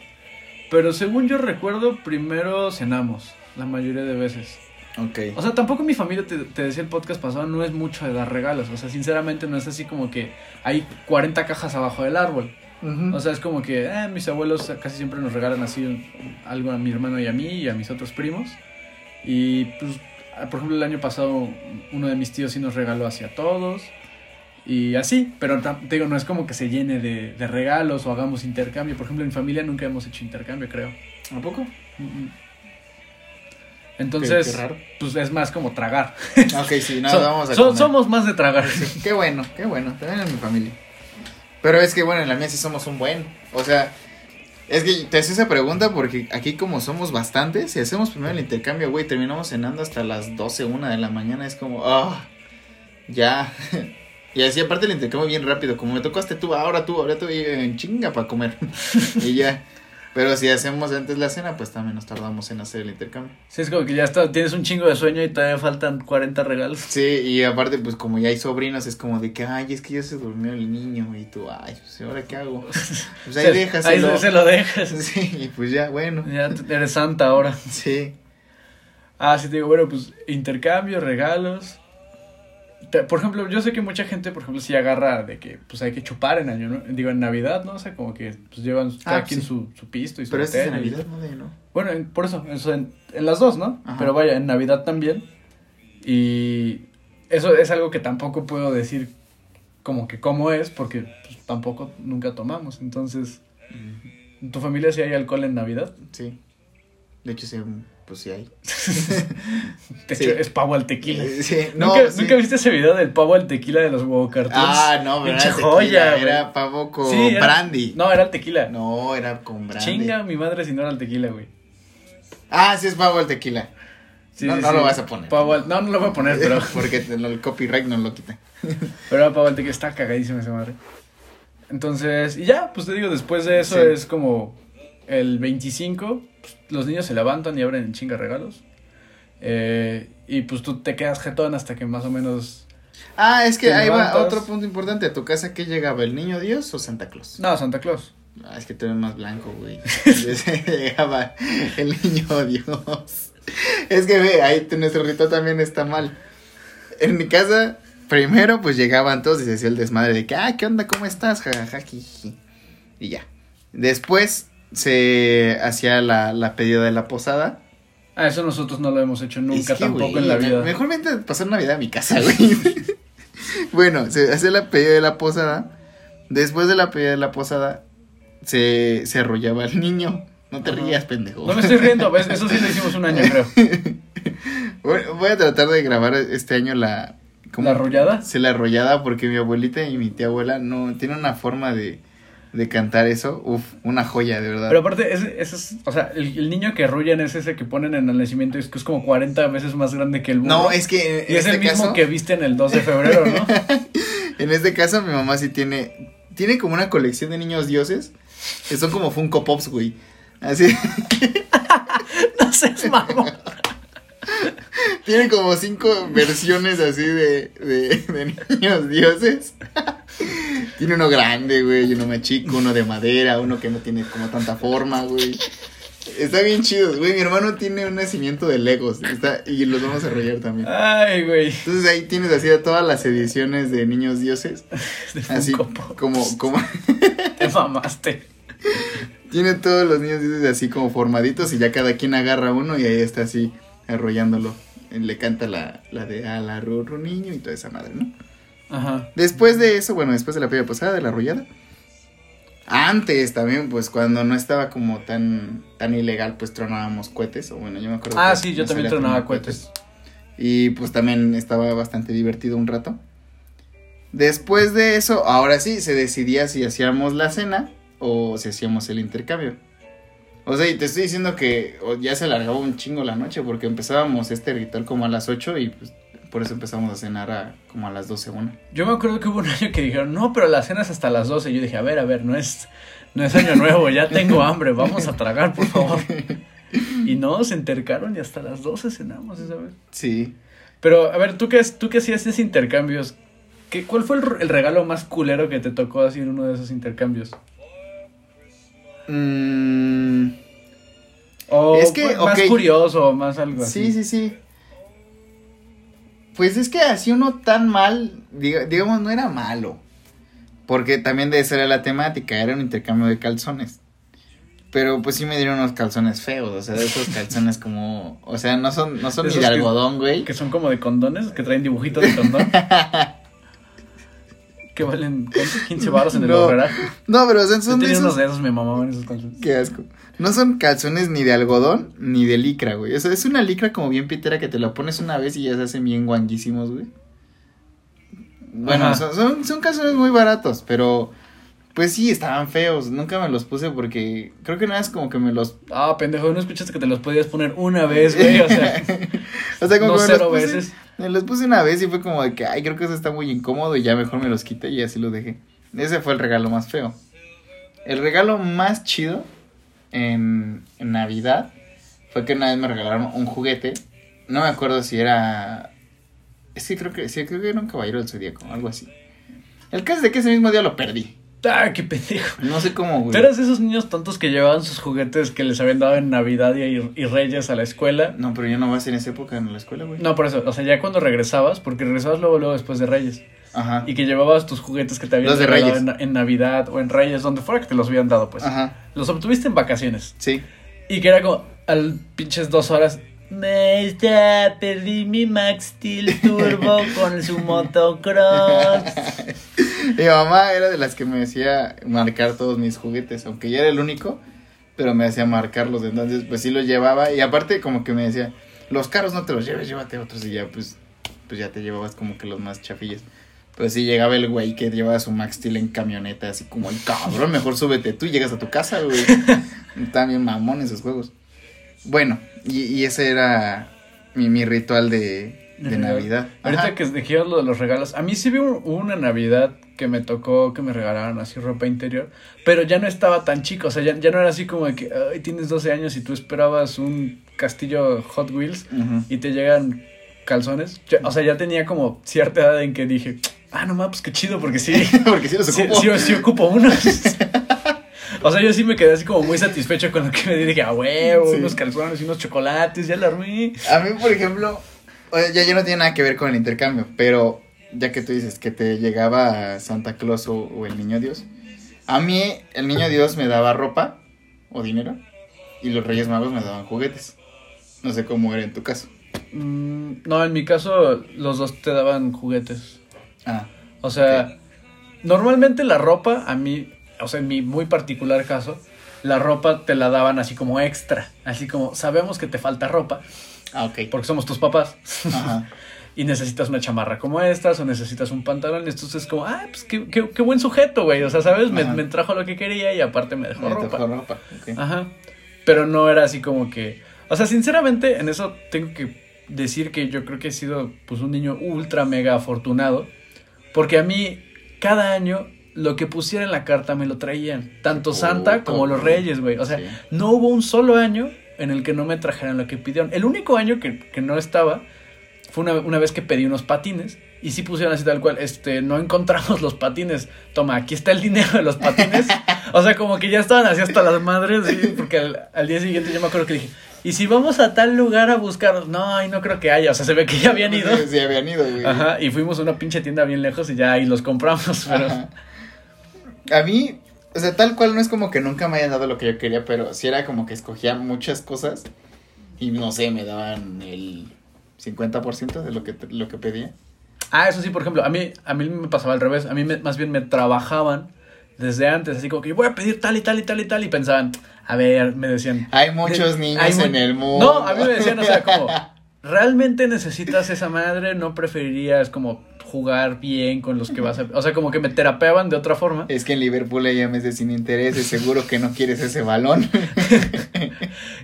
Speaker 2: Pero según yo recuerdo, primero cenamos, la mayoría de veces.
Speaker 1: Ok.
Speaker 2: O sea, tampoco mi familia, te, te decía el podcast pasado, no es mucho de dar regalos. O sea, sinceramente no es así como que hay 40 cajas abajo del árbol. O sea, es como que eh, mis abuelos casi siempre nos regalan así un- algo a mi hermano y a mí y a mis otros primos. Y pues, por ejemplo, el año pasado uno de mis tíos sí nos regaló hacia todos. Y así, pero te digo, no es como que se llene de, de regalos o hagamos intercambio. Por ejemplo, en mi familia nunca hemos hecho intercambio, creo.
Speaker 1: ¿A poco?
Speaker 2: Entonces,
Speaker 1: Qué- qué raro.
Speaker 2: pues es más como tragar. *laughs*
Speaker 1: Ok, sí, no,
Speaker 2: So-
Speaker 1: vamos a
Speaker 2: so-
Speaker 1: comer.
Speaker 2: somos más de tragar.
Speaker 1: Qué bueno, qué bueno. También en mi familia. Pero es que, bueno, en la mía sí somos un buen. O sea, es que te hacía esa pregunta porque aquí como somos bastantes, si hacemos primero el intercambio, güey, terminamos cenando hasta las 12, 1 de la mañana. Es como, ah, ya. *laughs* Y así aparte el intercambio bien rápido. Como me tocaste tú, ahora tú, ahora tú, y en chinga para comer. *laughs* y ya. Pero si hacemos antes la cena, pues también nos tardamos en hacer el intercambio.
Speaker 2: Sí, es como que ya está, tienes un chingo de sueño y todavía faltan 40 regalos.
Speaker 1: Sí, y aparte, pues como ya hay sobrinos, es como de que, ay, es que ya se durmió el niño. Y tú, ay, pues ahora qué hago. *laughs* Pues ahí déjaselo.
Speaker 2: Ahí se, lo dejas. *laughs*
Speaker 1: Sí, y pues ya, bueno.
Speaker 2: Ya eres santa ahora.
Speaker 1: Sí.
Speaker 2: Ah, sí, te digo, bueno, pues intercambio, regalos. Te- Por ejemplo, yo sé que mucha gente, por ejemplo, sí agarra de que pues hay que chupar en año, ¿no? digo, en Navidad, ¿no? O sea, como que pues llevan cada
Speaker 1: Ah,
Speaker 2: quien
Speaker 1: sí.
Speaker 2: su, su pisto y su
Speaker 1: Pero este es
Speaker 2: y-
Speaker 1: Navidad, ¿no? De, ¿no?
Speaker 2: Bueno, en- por eso, eso en, en las dos, ¿no?
Speaker 1: Ajá.
Speaker 2: Pero vaya, en Navidad también. Y eso es algo que tampoco puedo decir como que cómo es, porque pues, tampoco nunca tomamos. Entonces, ¿en tu familia sí hay alcohol en Navidad?
Speaker 1: Sí. De hecho, sí, pues sí hay. *laughs* Sí.
Speaker 2: es pavo al tequila.
Speaker 1: Eh, Sí, no,
Speaker 2: ¿Nunca,
Speaker 1: sí.
Speaker 2: ¿Nunca viste ese video del pavo al tequila de los huevo cartoons?
Speaker 1: Ah, no, pero era
Speaker 2: joya,
Speaker 1: era pavo con
Speaker 2: era-
Speaker 1: brandy.
Speaker 2: No, era el tequila.
Speaker 1: No, era con brandy.
Speaker 2: Chinga mi madre si no era el tequila, güey.
Speaker 1: Ah, sí es pavo el tequila.
Speaker 2: Sí,
Speaker 1: No,
Speaker 2: sí,
Speaker 1: no
Speaker 2: sí.
Speaker 1: lo vas a poner.
Speaker 2: Pavo al- No, no lo voy a poner, pero... *laughs*
Speaker 1: Porque el copyright no lo quita. *laughs*
Speaker 2: Pero era pavo al tequila, está cagadísima esa madre. Entonces, y ya, pues te digo, después de eso es como el 25, pues, los niños se levantan y abren en chinga regalos. Eh, y pues tú te quedas jetón hasta que más o menos...
Speaker 1: Ah, es que ahí va otro punto importante. ¿A tu casa qué llegaba? ¿El niño Dios o Santa Claus?
Speaker 2: No, Santa Claus.
Speaker 1: Ah, es que tú eres más blanco, güey. *laughs* Llegaba el niño Dios. Es que ve, ahí nuestro ritual también está mal. En mi casa, primero pues llegaban todos y se hacía el desmadre de que, ah, ¿qué onda? ¿Cómo estás? Jajaja, jiji. Y ya. Después se hacía la, la pedida de la posada.
Speaker 2: Ah, eso nosotros no lo hemos hecho nunca
Speaker 1: Es que,
Speaker 2: tampoco en la vida.
Speaker 1: Mejor vente pasar Navidad a mi casa, güey. *laughs* bueno, se hace la pedida de la posada. Después de la pedida de la posada, se, se arrollaba el niño. No te
Speaker 2: Ajá.
Speaker 1: rías, pendejo.
Speaker 2: No me estoy riendo, ¿ves? Eso sí lo hicimos un año, creo. *laughs*
Speaker 1: Voy voy a tratar de grabar este año la...
Speaker 2: ¿La arrollada?
Speaker 1: Sí, la arrollada, porque mi abuelita y mi tía abuela no... Tiene una forma de, de cantar eso. Uf, una joya, de verdad.
Speaker 2: Pero aparte, ese, ese es, o sea, el, el niño que arrullan es ese que ponen en el nacimiento, es que es como 40 veces más grande que el burro.
Speaker 1: no, es que en,
Speaker 2: Y es
Speaker 1: este
Speaker 2: el mismo
Speaker 1: caso...
Speaker 2: que viste en el 2 de febrero, ¿no? *laughs*
Speaker 1: En este caso, mi mamá sí tiene. Tiene como una colección de niños dioses. Que son como Funko Pops, güey. Así. *laughs*
Speaker 2: no seas mamón.
Speaker 1: Tiene como cinco versiones así de, de, de niños dioses. tiene uno grande, güey. Uno más chico. Uno de madera. Uno que no tiene como tanta forma, güey. Está bien chido, güey. Mi hermano tiene un nacimiento de Legos. Está, y los vamos a arrollar también.
Speaker 2: Ay, güey.
Speaker 1: Entonces ahí tienes así a todas las ediciones de niños dioses. *laughs*
Speaker 2: De
Speaker 1: Así como, como. *laughs*
Speaker 2: Te mamaste.
Speaker 1: Tiene todos los niños dioses así como formaditos y ya cada quien agarra uno y ahí está así arrollándolo. Le canta la, la de a la rurru niño y toda esa madre, ¿no?
Speaker 2: Ajá.
Speaker 1: Después de eso, bueno, después de la pedida posada, de la arrollada. Antes también, pues cuando no estaba como tan, tan ilegal, pues tronábamos cohetes. O bueno, yo me acuerdo.
Speaker 2: Ah,
Speaker 1: que
Speaker 2: sí, yo también tronaba cohetes.
Speaker 1: Y pues también estaba bastante divertido un rato. Después de eso, ahora sí, se decidía si hacíamos la cena o si hacíamos el intercambio. O sea, y te estoy diciendo que ya se alargaba un chingo la noche porque empezábamos este ritual como a las 8 y pues por eso empezamos a cenar a, como a las 12, una.
Speaker 2: Yo me acuerdo que hubo un año que dijeron, no, pero la cena es hasta las 12. Y yo dije, a ver, a ver, no es, no es año nuevo, ya tengo hambre, vamos a tragar, por favor. Y no, se intercaron y hasta las 12 cenamos esa vez.
Speaker 1: Sí.
Speaker 2: Pero, a ver, ¿tú qué, tú qué hacías esos intercambios? ¿Qué, ¿Cuál fue el, el regalo más culero que te tocó en uno de esos intercambios?
Speaker 1: Mm,
Speaker 2: O
Speaker 1: Es que,
Speaker 2: más curioso, más algo así.
Speaker 1: sí, sí, sí. Pues es que así uno tan mal, diga- digamos, no era malo. Porque también de esa era la temática, era un intercambio de calzones. Pero pues sí me dieron unos calzones feos, o sea, de esos calzones como, o sea, no son, no son
Speaker 2: De
Speaker 1: ni de algodón, güey.
Speaker 2: Que son como de condones, que traen dibujitos de condón. *laughs* que valen ¿cuánto? 15 baros en el
Speaker 1: No. No, pero
Speaker 2: Yo
Speaker 1: son de
Speaker 2: tenía unos
Speaker 1: esos,
Speaker 2: de esos, me mamaban esos calzones.
Speaker 1: qué asco. No son calzones ni de algodón ni de licra, güey. O sea, es una licra como bien pitera que te la pones una vez y ya se hacen bien guanguísimos, güey. Bueno, son, son, son calzones muy baratos, pero pues sí, estaban feos. Nunca me los puse porque creo que nada es como que me los...
Speaker 2: Ah, pendejo, ¿no escuchaste que te los podías poner una vez, güey? O sea, *laughs*
Speaker 1: o sea, como
Speaker 2: no
Speaker 1: que me
Speaker 2: cero
Speaker 1: los puse,
Speaker 2: veces.
Speaker 1: Me los puse una vez y fue como de que, ay, creo que eso está muy incómodo y ya mejor me los quité y así los dejé. Ese fue el regalo más feo. El regalo más chido en, en Navidad fue que una vez me regalaron un juguete. No me acuerdo si era... Es que creo que, sí, creo que era un caballero del zodíaco, algo así. El caso es de que ese mismo día lo perdí.
Speaker 2: Ah, qué pendejo.
Speaker 1: No sé cómo, güey.
Speaker 2: ¿Tú eras esos niños tontos que llevaban sus juguetes que les habían dado en Navidad y, y Reyes a la escuela?
Speaker 1: No, pero yo no vas en esa época en la escuela, güey.
Speaker 2: No, por eso, o sea, ya cuando regresabas, porque regresabas luego, luego después de Reyes,
Speaker 1: Ajá.
Speaker 2: y que llevabas tus juguetes que te habían
Speaker 1: Los de
Speaker 2: regalado
Speaker 1: Reyes.
Speaker 2: en, en Navidad o en Reyes, donde fuera que te los habían dado, pues.
Speaker 1: Ajá.
Speaker 2: Los obtuviste en vacaciones.
Speaker 1: Sí.
Speaker 2: Y que era como, al pinches dos horas. Maestra, perdí mi Max Steel Turbo *laughs* con su motocross. *laughs* *laughs*
Speaker 1: Mi mamá era de las que me decía marcar todos mis juguetes, aunque ya era el único, pero me hacía marcarlos, entonces pues sí los llevaba y aparte como que me decía, los carros no te los lleves, llévate otros y ya pues, pues ya te llevabas como que los más chafillas. Pues sí llegaba el güey que llevaba su Max Steel en camioneta, así como el cabrón, mejor súbete tú y llegas a tu casa, güey. *laughs* Están bien mamón esos juegos. Bueno, y, y ese era mi, mi ritual de, de Navidad.
Speaker 2: Ahorita
Speaker 1: Ajá.
Speaker 2: que dijeron lo de los regalos, a mí sí vi un- una Navidad que me tocó que me regalaron así ropa interior, pero ya no estaba tan chico, o sea, ya, ya no era así como de que, ay, tienes 12 años y tú esperabas un castillo Hot Wheels y te llegan calzones. Ya- o sea, ya tenía como cierta edad en que dije, ah, no mames, pues qué chido, porque sí, *laughs*
Speaker 1: Porque sí los
Speaker 2: sí,
Speaker 1: ocupo.
Speaker 2: sí, sí ocupo unos. *laughs* O sea, yo sí me quedé así como muy satisfecho con lo que me di. Dije, ah, huevo,
Speaker 1: Sí.
Speaker 2: unos calzones y unos chocolates, ya la armé.
Speaker 1: A mí, por ejemplo, ya, ya no tiene nada que ver con el intercambio, pero ya que tú dices que te llegaba Santa Claus o, o el Niño Dios, a mí el Niño Dios me daba ropa o dinero y los Reyes Magos me daban juguetes. No sé cómo era en tu caso.
Speaker 2: Mm, no, en mi caso, los dos te daban juguetes.
Speaker 1: Ah,
Speaker 2: O sea, Normalmente la ropa, a mí, o sea, en mi muy particular caso, la ropa te la daban así como extra. Así como, sabemos que te falta ropa.
Speaker 1: Ah, ok.
Speaker 2: Porque somos tus papás.
Speaker 1: Ajá. *laughs*
Speaker 2: y necesitas una chamarra como estas o necesitas un pantalón. Entonces es como, ah, pues qué, qué, qué buen sujeto, güey. O sea, ¿sabes? Me, me trajo lo que quería y aparte me dejó
Speaker 1: Me
Speaker 2: ropa.
Speaker 1: tocó ropa. ok.
Speaker 2: Ajá. Pero no era así como que. O sea, sinceramente, en eso tengo que decir que yo creo que he sido pues un niño ultra mega afortunado. Porque a mí, cada año, lo que pusiera en la carta me lo traían. Tanto Santa como los. Reyes, güey. O sea,
Speaker 1: Sí.
Speaker 2: no hubo un solo año en el que no me trajeran lo que pidieron. El único año que, que no estaba fue una, una vez que pedí unos patines. Y sí pusieron así tal cual, este, no encontramos los patines. Toma, aquí está el dinero de los patines. o sea, como que ya estaban así hasta las madres, sí, porque al, al día siguiente yo me acuerdo que dije, ¿y si vamos a tal lugar a buscar? No, ay, no creo que haya. O sea, se ve que ya habían ido.
Speaker 1: Sí, sí, habían ido, güey.
Speaker 2: Ajá, y fuimos a una pinche tienda bien lejos y ya ahí los compramos. Pero...
Speaker 1: Ajá. A mí, o sea, tal cual no es como que nunca me hayan dado lo que yo quería, pero sí era como que escogía muchas cosas y no sé, me daban el 50% de lo que, lo que pedía.
Speaker 2: Ah, eso sí, por ejemplo, a mí, a mí me pasaba al revés. A mí me- más bien me trabajaban desde antes, así como que yo voy a pedir tal y tal y tal y tal. Y pensaban, a ver, me decían.
Speaker 1: Hay muchos niños
Speaker 2: hay
Speaker 1: en el mundo.
Speaker 2: No, a mí me decían, o sea, como, ¿realmente necesitas esa madre? ¿No preferirías como jugar bien con los que vas a... O sea, como que me terapeaban de otra forma.
Speaker 1: Es que en Liverpool hay meses sin intereses, seguro que no quieres ese balón. *laughs*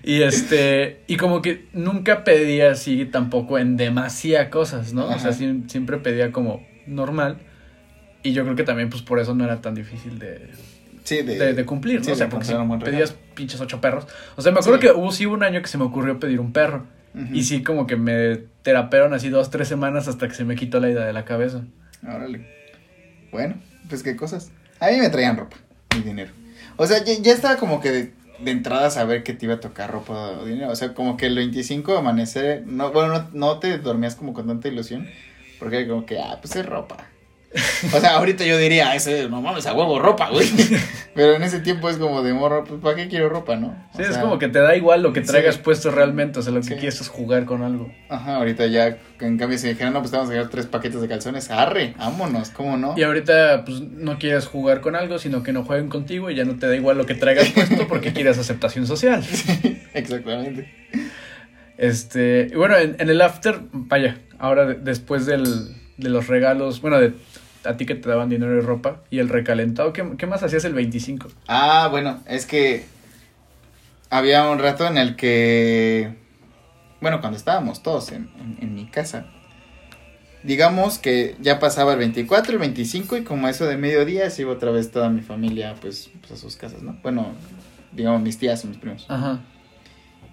Speaker 2: Y este, y como que nunca pedía así tampoco en demasía cosas, ¿no? O sea, siempre pedía como normal. Y yo creo que también, pues por eso no era tan difícil de,
Speaker 1: Sí, de,
Speaker 2: de, de cumplir, ¿no?
Speaker 1: sí,
Speaker 2: o sea, porque si pedías pinches ocho perros. O sea, me acuerdo
Speaker 1: Sí.
Speaker 2: que hubo sí hubo un año que se me ocurrió pedir un perro. Y sí, como que me terapearon así dos, tres semanas hasta que se me quitó la idea de la cabeza.
Speaker 1: Órale. Bueno, pues qué cosas. A mí me traían ropa y dinero. O sea, ya, ya estaba como que de, de entrada a saber que te iba a tocar ropa o dinero. O sea, como que el 25 amanecer, no, bueno, no, no te dormías como con tanta ilusión. Porque como que, ah, pues es ropa. O sea, ahorita yo diría, ese, no mames, a huevo ropa, güey. *laughs* Pero en ese tiempo es como de morro, pues ¿para qué quiero ropa, no? O
Speaker 2: Sí, es como que te da igual lo que
Speaker 1: sí.
Speaker 2: traigas puesto realmente. O sea, lo que
Speaker 1: Sí.
Speaker 2: quieres es jugar con algo.
Speaker 1: Ajá, ahorita ya, en cambio, si dijeran, no, pues te vamos a llevar tres paquetes de calzones, arre, vámonos, ¿cómo no?
Speaker 2: Y ahorita, pues, no quieres jugar con algo, sino que no jueguen contigo y ya no te da igual lo que traigas *laughs* puesto porque quieres aceptación social.
Speaker 1: Exactamente.
Speaker 2: Este, y bueno, en, en el after, vaya, ahora de- después del, de los regalos, bueno, de a ti que te daban dinero y ropa y el recalentado, ¿qué, qué más hacías el 25?
Speaker 1: Ah, bueno, es que había un rato en el que, bueno, cuando estábamos todos en, en- en mi casa, digamos que ya pasaba el 24, el 25 y como eso de mediodía se iba otra vez toda mi familia pues, pues a sus casas, ¿no? Bueno, digamos mis tías y mis primos.
Speaker 2: Ajá.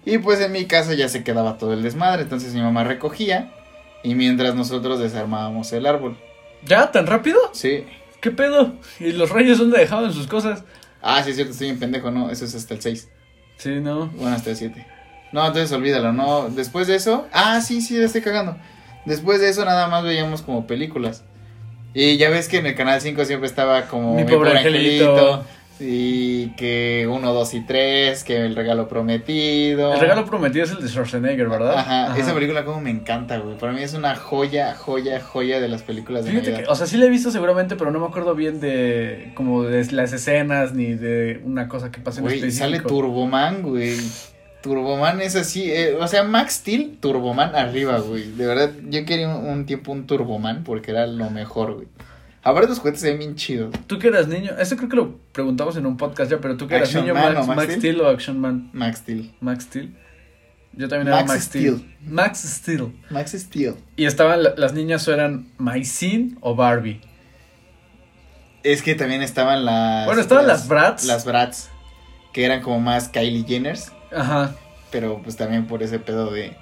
Speaker 1: Y pues en mi casa ya se quedaba todo el desmadre, entonces mi mamá recogía y mientras nosotros desarmábamos el árbol.
Speaker 2: ¿Ya? ¿Tan rápido?
Speaker 1: Sí.
Speaker 2: ¿Qué pedo? ¿Y los reyes dónde dejaban sus cosas?
Speaker 1: Ah, sí es cierto, estoy en pendejo, no, eso es hasta el 6.
Speaker 2: Sí, no.
Speaker 1: Bueno, hasta el 7. No, entonces olvídalo, no. Después de eso. Ah, sí, sí, la estoy cagando. Después de eso nada más veíamos como películas. Y ya ves que en el canal 5 siempre estaba como
Speaker 2: Mi pobre angelito.
Speaker 1: Y que 1, 2 y 3, que el regalo prometido.
Speaker 2: El regalo prometido es el de Schwarzenegger, ¿verdad?
Speaker 1: Ajá, esa película como me encanta, güey. Para mí es una joya, joya, joya de las películas de
Speaker 2: Fíjate
Speaker 1: Navidad.
Speaker 2: que, o sea, sí la he visto seguramente, pero no me acuerdo bien de como de las escenas ni de una cosa que pase en
Speaker 1: Güey, sale Turboman, güey. Turboman es así, eh, o sea, Max Steel, Turboman arriba, güey. De verdad, yo quería un, un tiempo un Turboman porque era lo mejor, güey. Aparte los juguetes se ven bien chidos.
Speaker 2: Tú que eras niño, esto creo que lo preguntamos en un podcast ya, pero tú que eras
Speaker 1: Action
Speaker 2: niño,
Speaker 1: Man
Speaker 2: Max,
Speaker 1: Max
Speaker 2: Max
Speaker 1: Steel?
Speaker 2: Steel o Action Man,
Speaker 1: Max Steel.
Speaker 2: Max Steel. Yo también era
Speaker 1: Max
Speaker 2: Max Steel.
Speaker 1: Steel.
Speaker 2: Max Steel.
Speaker 1: Max Steel.
Speaker 2: Y estaban la- las niñas o eran Mycene o Barbie.
Speaker 1: Es que también estaban las...
Speaker 2: Bueno, estaban las Bratz.
Speaker 1: Las Bratz, que eran como más Kylie Jenners,
Speaker 2: Ajá.
Speaker 1: pero pues también por ese pedo de,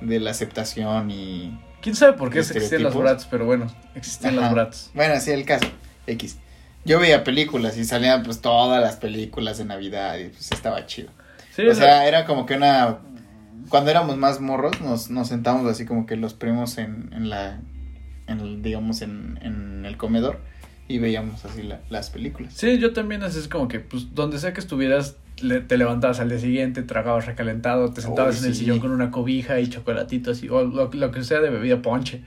Speaker 1: de la aceptación y...
Speaker 2: ¿Quién sabe por qué existían
Speaker 1: Estereotipos.
Speaker 2: Bratz? Pero bueno, existían las
Speaker 1: Ajá.
Speaker 2: Bratz.
Speaker 1: Bueno, sí, el caso. X. Yo veía películas y salían pues todas las películas de Navidad y pues estaba chido.
Speaker 2: Sí,
Speaker 1: o
Speaker 2: sea,
Speaker 1: sea, era como que una... Cuando éramos más morros nos, nos sentábamos así como que los primos en, en la... En el, digamos, en, en el comedor y veíamos así la- las películas.
Speaker 2: Sí, yo también así es como que, pues, donde sea que estuvieras, le- te levantabas al día siguiente, tragabas recalentado, te sentabas en el
Speaker 1: sí.
Speaker 2: sillón con una cobija y chocolatitos y, o lo, lo que sea de bebida ponche.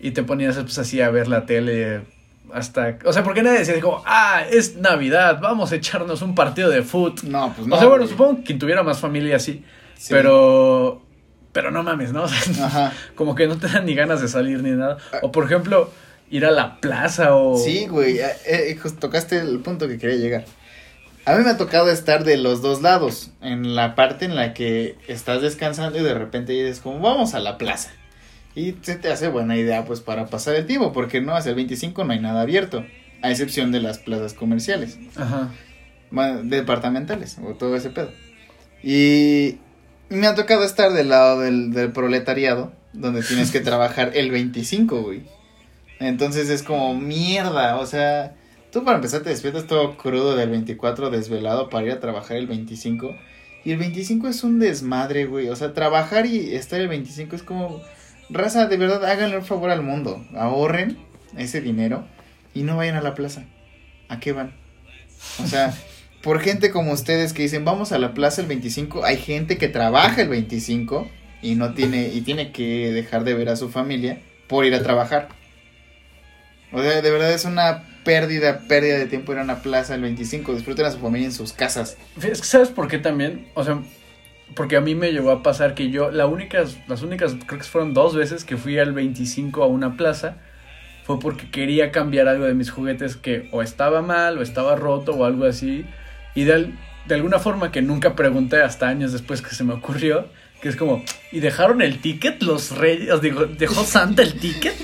Speaker 2: Y te ponías, pues, así a ver la tele hasta, o sea, ¿por qué nadie decía como, ah, es Navidad, vamos a echarnos un partido de foot?
Speaker 1: No, pues no.
Speaker 2: o sea, bueno,
Speaker 1: güey.
Speaker 2: supongo que quien tuviera más familia sí,
Speaker 1: Sí.
Speaker 2: pero, pero no mames, ¿no? *laughs* O sea,
Speaker 1: Ajá.
Speaker 2: como que no te dan ni ganas de salir ni nada. O por ejemplo, ir a la plaza o...
Speaker 1: Sí, güey, eh, eh, tocaste el punto que quería llegar. A mí me ha tocado estar de los dos lados, en la parte en la que estás descansando y de repente dices como vamos a la plaza. Y se te hace buena idea pues para pasar el tiempo, porque no, hacia el 25 no hay nada abierto, a excepción de las plazas comerciales,
Speaker 2: Ajá.
Speaker 1: departamentales o todo ese pedo. Y me ha tocado estar del lado del, del proletariado, donde tienes que *laughs* trabajar el 25, güey. Entonces es como mierda, o sea, tú para empezar te despiertas todo crudo del 24 desvelado para ir a trabajar el 25. Y el 25 es un desmadre, güey. O sea, trabajar y estar el 25 es como... Raza, de verdad, háganle un favor al mundo. Ahorren ese dinero y no vayan a la plaza. ¿A qué van? O sea, por gente como ustedes que dicen, vamos a la plaza el 25, hay gente que trabaja el 25 y no tiene, y tiene que dejar de ver a su familia por ir a trabajar. O sea, de verdad es una pérdida, pérdida de tiempo ir a una plaza el 25. Disfruten a su familia en sus casas.
Speaker 2: Es que, ¿sabes por qué también? O sea, porque a mí me llegó a pasar que yo, la únicas, las únicas, creo que fueron dos veces que fui al 25 a una plaza, fue porque quería cambiar algo de mis juguetes que o estaba mal, o estaba roto, o algo así. Y de, de alguna forma que nunca pregunté hasta años después que se me ocurrió, que es como, ¿y dejaron el ticket los reyes? Digo, ¿dejó Santa el ticket?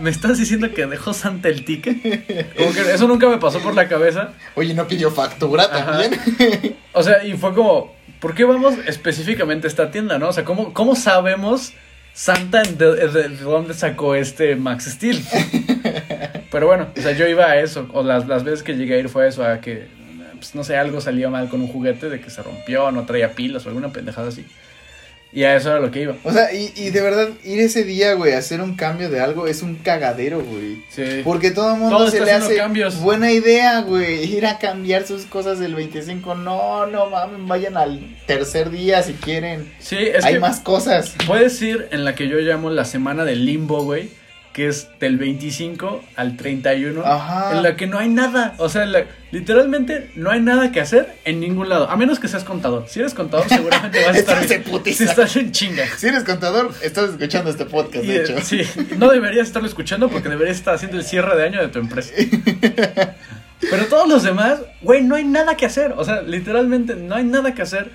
Speaker 2: ¿Me estás diciendo que dejó Santa el ticket? Como que eso nunca me pasó por la cabeza.
Speaker 1: Oye, no pidió factura
Speaker 2: Ajá.
Speaker 1: también.
Speaker 2: O sea, y fue como, ¿por qué vamos específicamente a esta tienda, no? O sea, ¿cómo, cómo sabemos Santa de, de- de dónde sacó este Max Steel? Pero bueno, o sea, yo iba a eso, o las, las veces que llegué a ir fue eso, a que, pues, no sé, algo salía mal con un juguete, de que se rompió, no traía pilas o alguna pendejada así. Y a eso era lo que iba.
Speaker 1: O sea, y, y de verdad, ir ese día, güey, a hacer un cambio de algo es un cagadero, güey.
Speaker 2: Sí.
Speaker 1: Porque todo el mundo
Speaker 2: Todo
Speaker 1: se le hace
Speaker 2: cambios.
Speaker 1: buena idea, güey. *laughs* Ir a cambiar sus cosas del 25. No, no mames, vayan al tercer día si quieren.
Speaker 2: Sí, es
Speaker 1: Hay
Speaker 2: que
Speaker 1: más cosas.
Speaker 2: puedes ir en la que yo llamo la semana del limbo, güey, que es del 25 al 31.
Speaker 1: Ajá.
Speaker 2: En la que no hay nada. O sea, la- literalmente no hay nada que hacer en ningún lado. A menos que seas contador. Si eres contador, *laughs* seguramente vas a estar.
Speaker 1: Putiza.
Speaker 2: Si estás en chinga.
Speaker 1: Si eres contador, estás escuchando este podcast,
Speaker 2: Y,
Speaker 1: de hecho.
Speaker 2: sí, no deberías estarlo escuchando porque deberías estar haciendo el cierre de año de tu empresa. *laughs* Pero todos los demás, güey, no hay nada que hacer. O sea, literalmente no hay nada que hacer